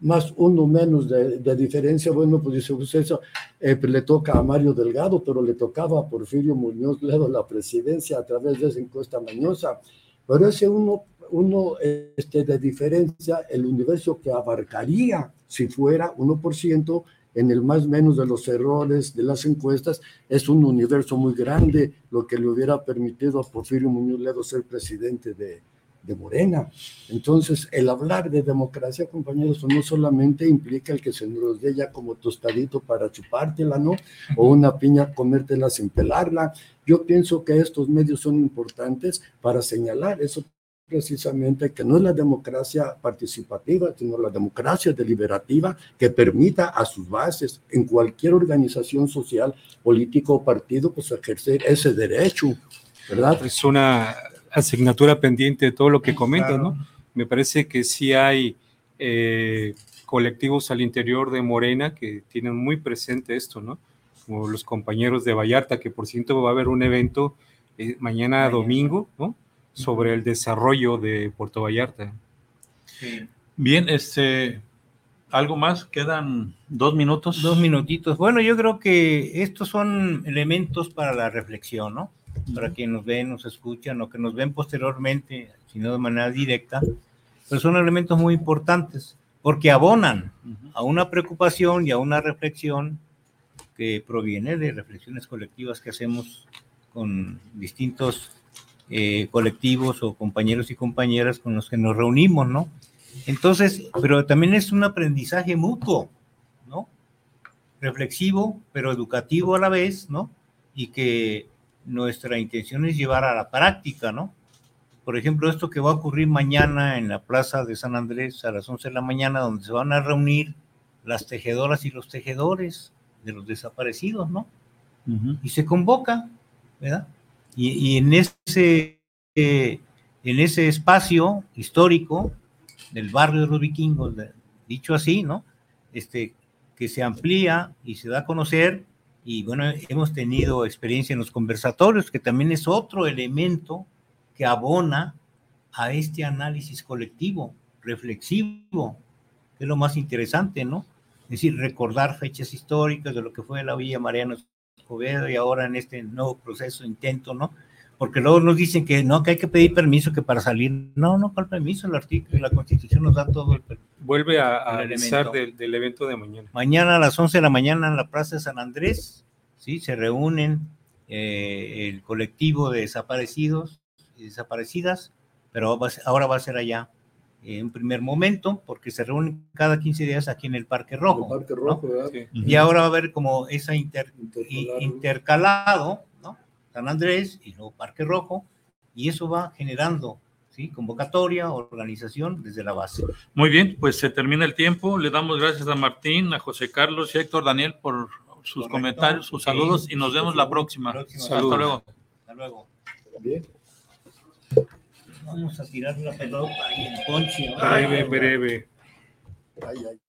más uno menos de, diferencia, bueno, pues dice, pues eso eh, pues le toca a Mario Delgado, pero le tocaba a Porfirio Muñoz Ledo la presidencia a través de esa encuesta mañosa, pero ese uno uno este, de diferencia, el universo que abarcaría si fuera 1% en el más menos de los errores de las encuestas, es un universo muy grande, lo que le hubiera permitido a Porfirio Muñoz Ledo ser presidente de, de Morena. Entonces, el hablar de democracia, compañeros, no solamente implica el que se nos dé ya como tostadito para chupártela, ¿no? O una piña comértela sin pelarla. Yo pienso que estos medios son importantes para señalar eso precisamente que no es la democracia participativa, sino la democracia deliberativa que permita a sus bases en cualquier organización social, político o partido, pues ejercer ese derecho, ¿verdad? Es una asignatura pendiente de todo lo que comentas, ¿no? Me parece que sí hay eh, colectivos al interior de Morena que tienen muy presente esto, ¿no? Como los compañeros de Vallarta, que por cierto va a haber un evento eh, mañana domingo, ¿no? Sobre el desarrollo de Puerto Vallarta. Bien, este, ¿algo más? Quedan dos minutos. Dos minutitos. Bueno, yo creo que estos son elementos para la reflexión, ¿no? Para quien nos ven, nos escuchan o que nos ven posteriormente, si no de manera directa, pero son elementos muy importantes porque abonan a una preocupación y a una reflexión que proviene de reflexiones colectivas que hacemos con distintos eh, colectivos o compañeros y compañeras con los que nos reunimos, ¿no? Entonces, pero también es un aprendizaje mutuo, ¿no? Reflexivo, pero educativo a la vez, ¿no? Y que nuestra intención es llevar a la práctica, ¿no? Por ejemplo, esto que va a ocurrir mañana en la Plaza de San Andrés a las 11 de la mañana, donde se van a reunir las tejedoras y los tejedores de los desaparecidos, ¿no? Y se convoca, ¿verdad? Y, en, ese, eh, en ese espacio histórico del barrio de los vikingos, dicho así, ¿no? Este, que se amplía y se da a conocer, y bueno, hemos tenido experiencia en los conversatorios, que también es otro elemento que abona a este análisis colectivo, reflexivo, que es lo más interesante, ¿no? Es decir, recordar fechas históricas de lo que fue la Villa Mariano Escobedo y ahora en este nuevo proceso, intento, ¿no? Porque luego nos dicen que no, que hay que pedir permiso, que para salir, no, no, ¿cuál permiso? El artículo, la constitución nos da todo el permiso. Vuelve a, a avisar del, del, evento de mañana. Mañana a las 11 de la mañana en la Plaza de San Andrés, ¿sí? Se reúnen eh, el colectivo de desaparecidos y desaparecidas, pero ahora va a ser allá en primer momento, porque se reúnen cada 15 días aquí en el Parque Rojo. El Parque Rojo ¿no? sí. Y ahora va a haber como esa inter, intercalado, ¿no? San Andrés y luego Parque Rojo, y eso va generando ¿sí? convocatoria, organización desde la base. Muy bien, pues se termina el tiempo. Le damos gracias a Martín, a José Carlos y a Héctor Daniel por sus Correcto. comentarios, sus saludos, y nos vemos la próxima. próxima. Hasta luego. Hasta luego. Bien. Vamos a tirar la pelota y el ponche. Ay, breve. Ay, ay.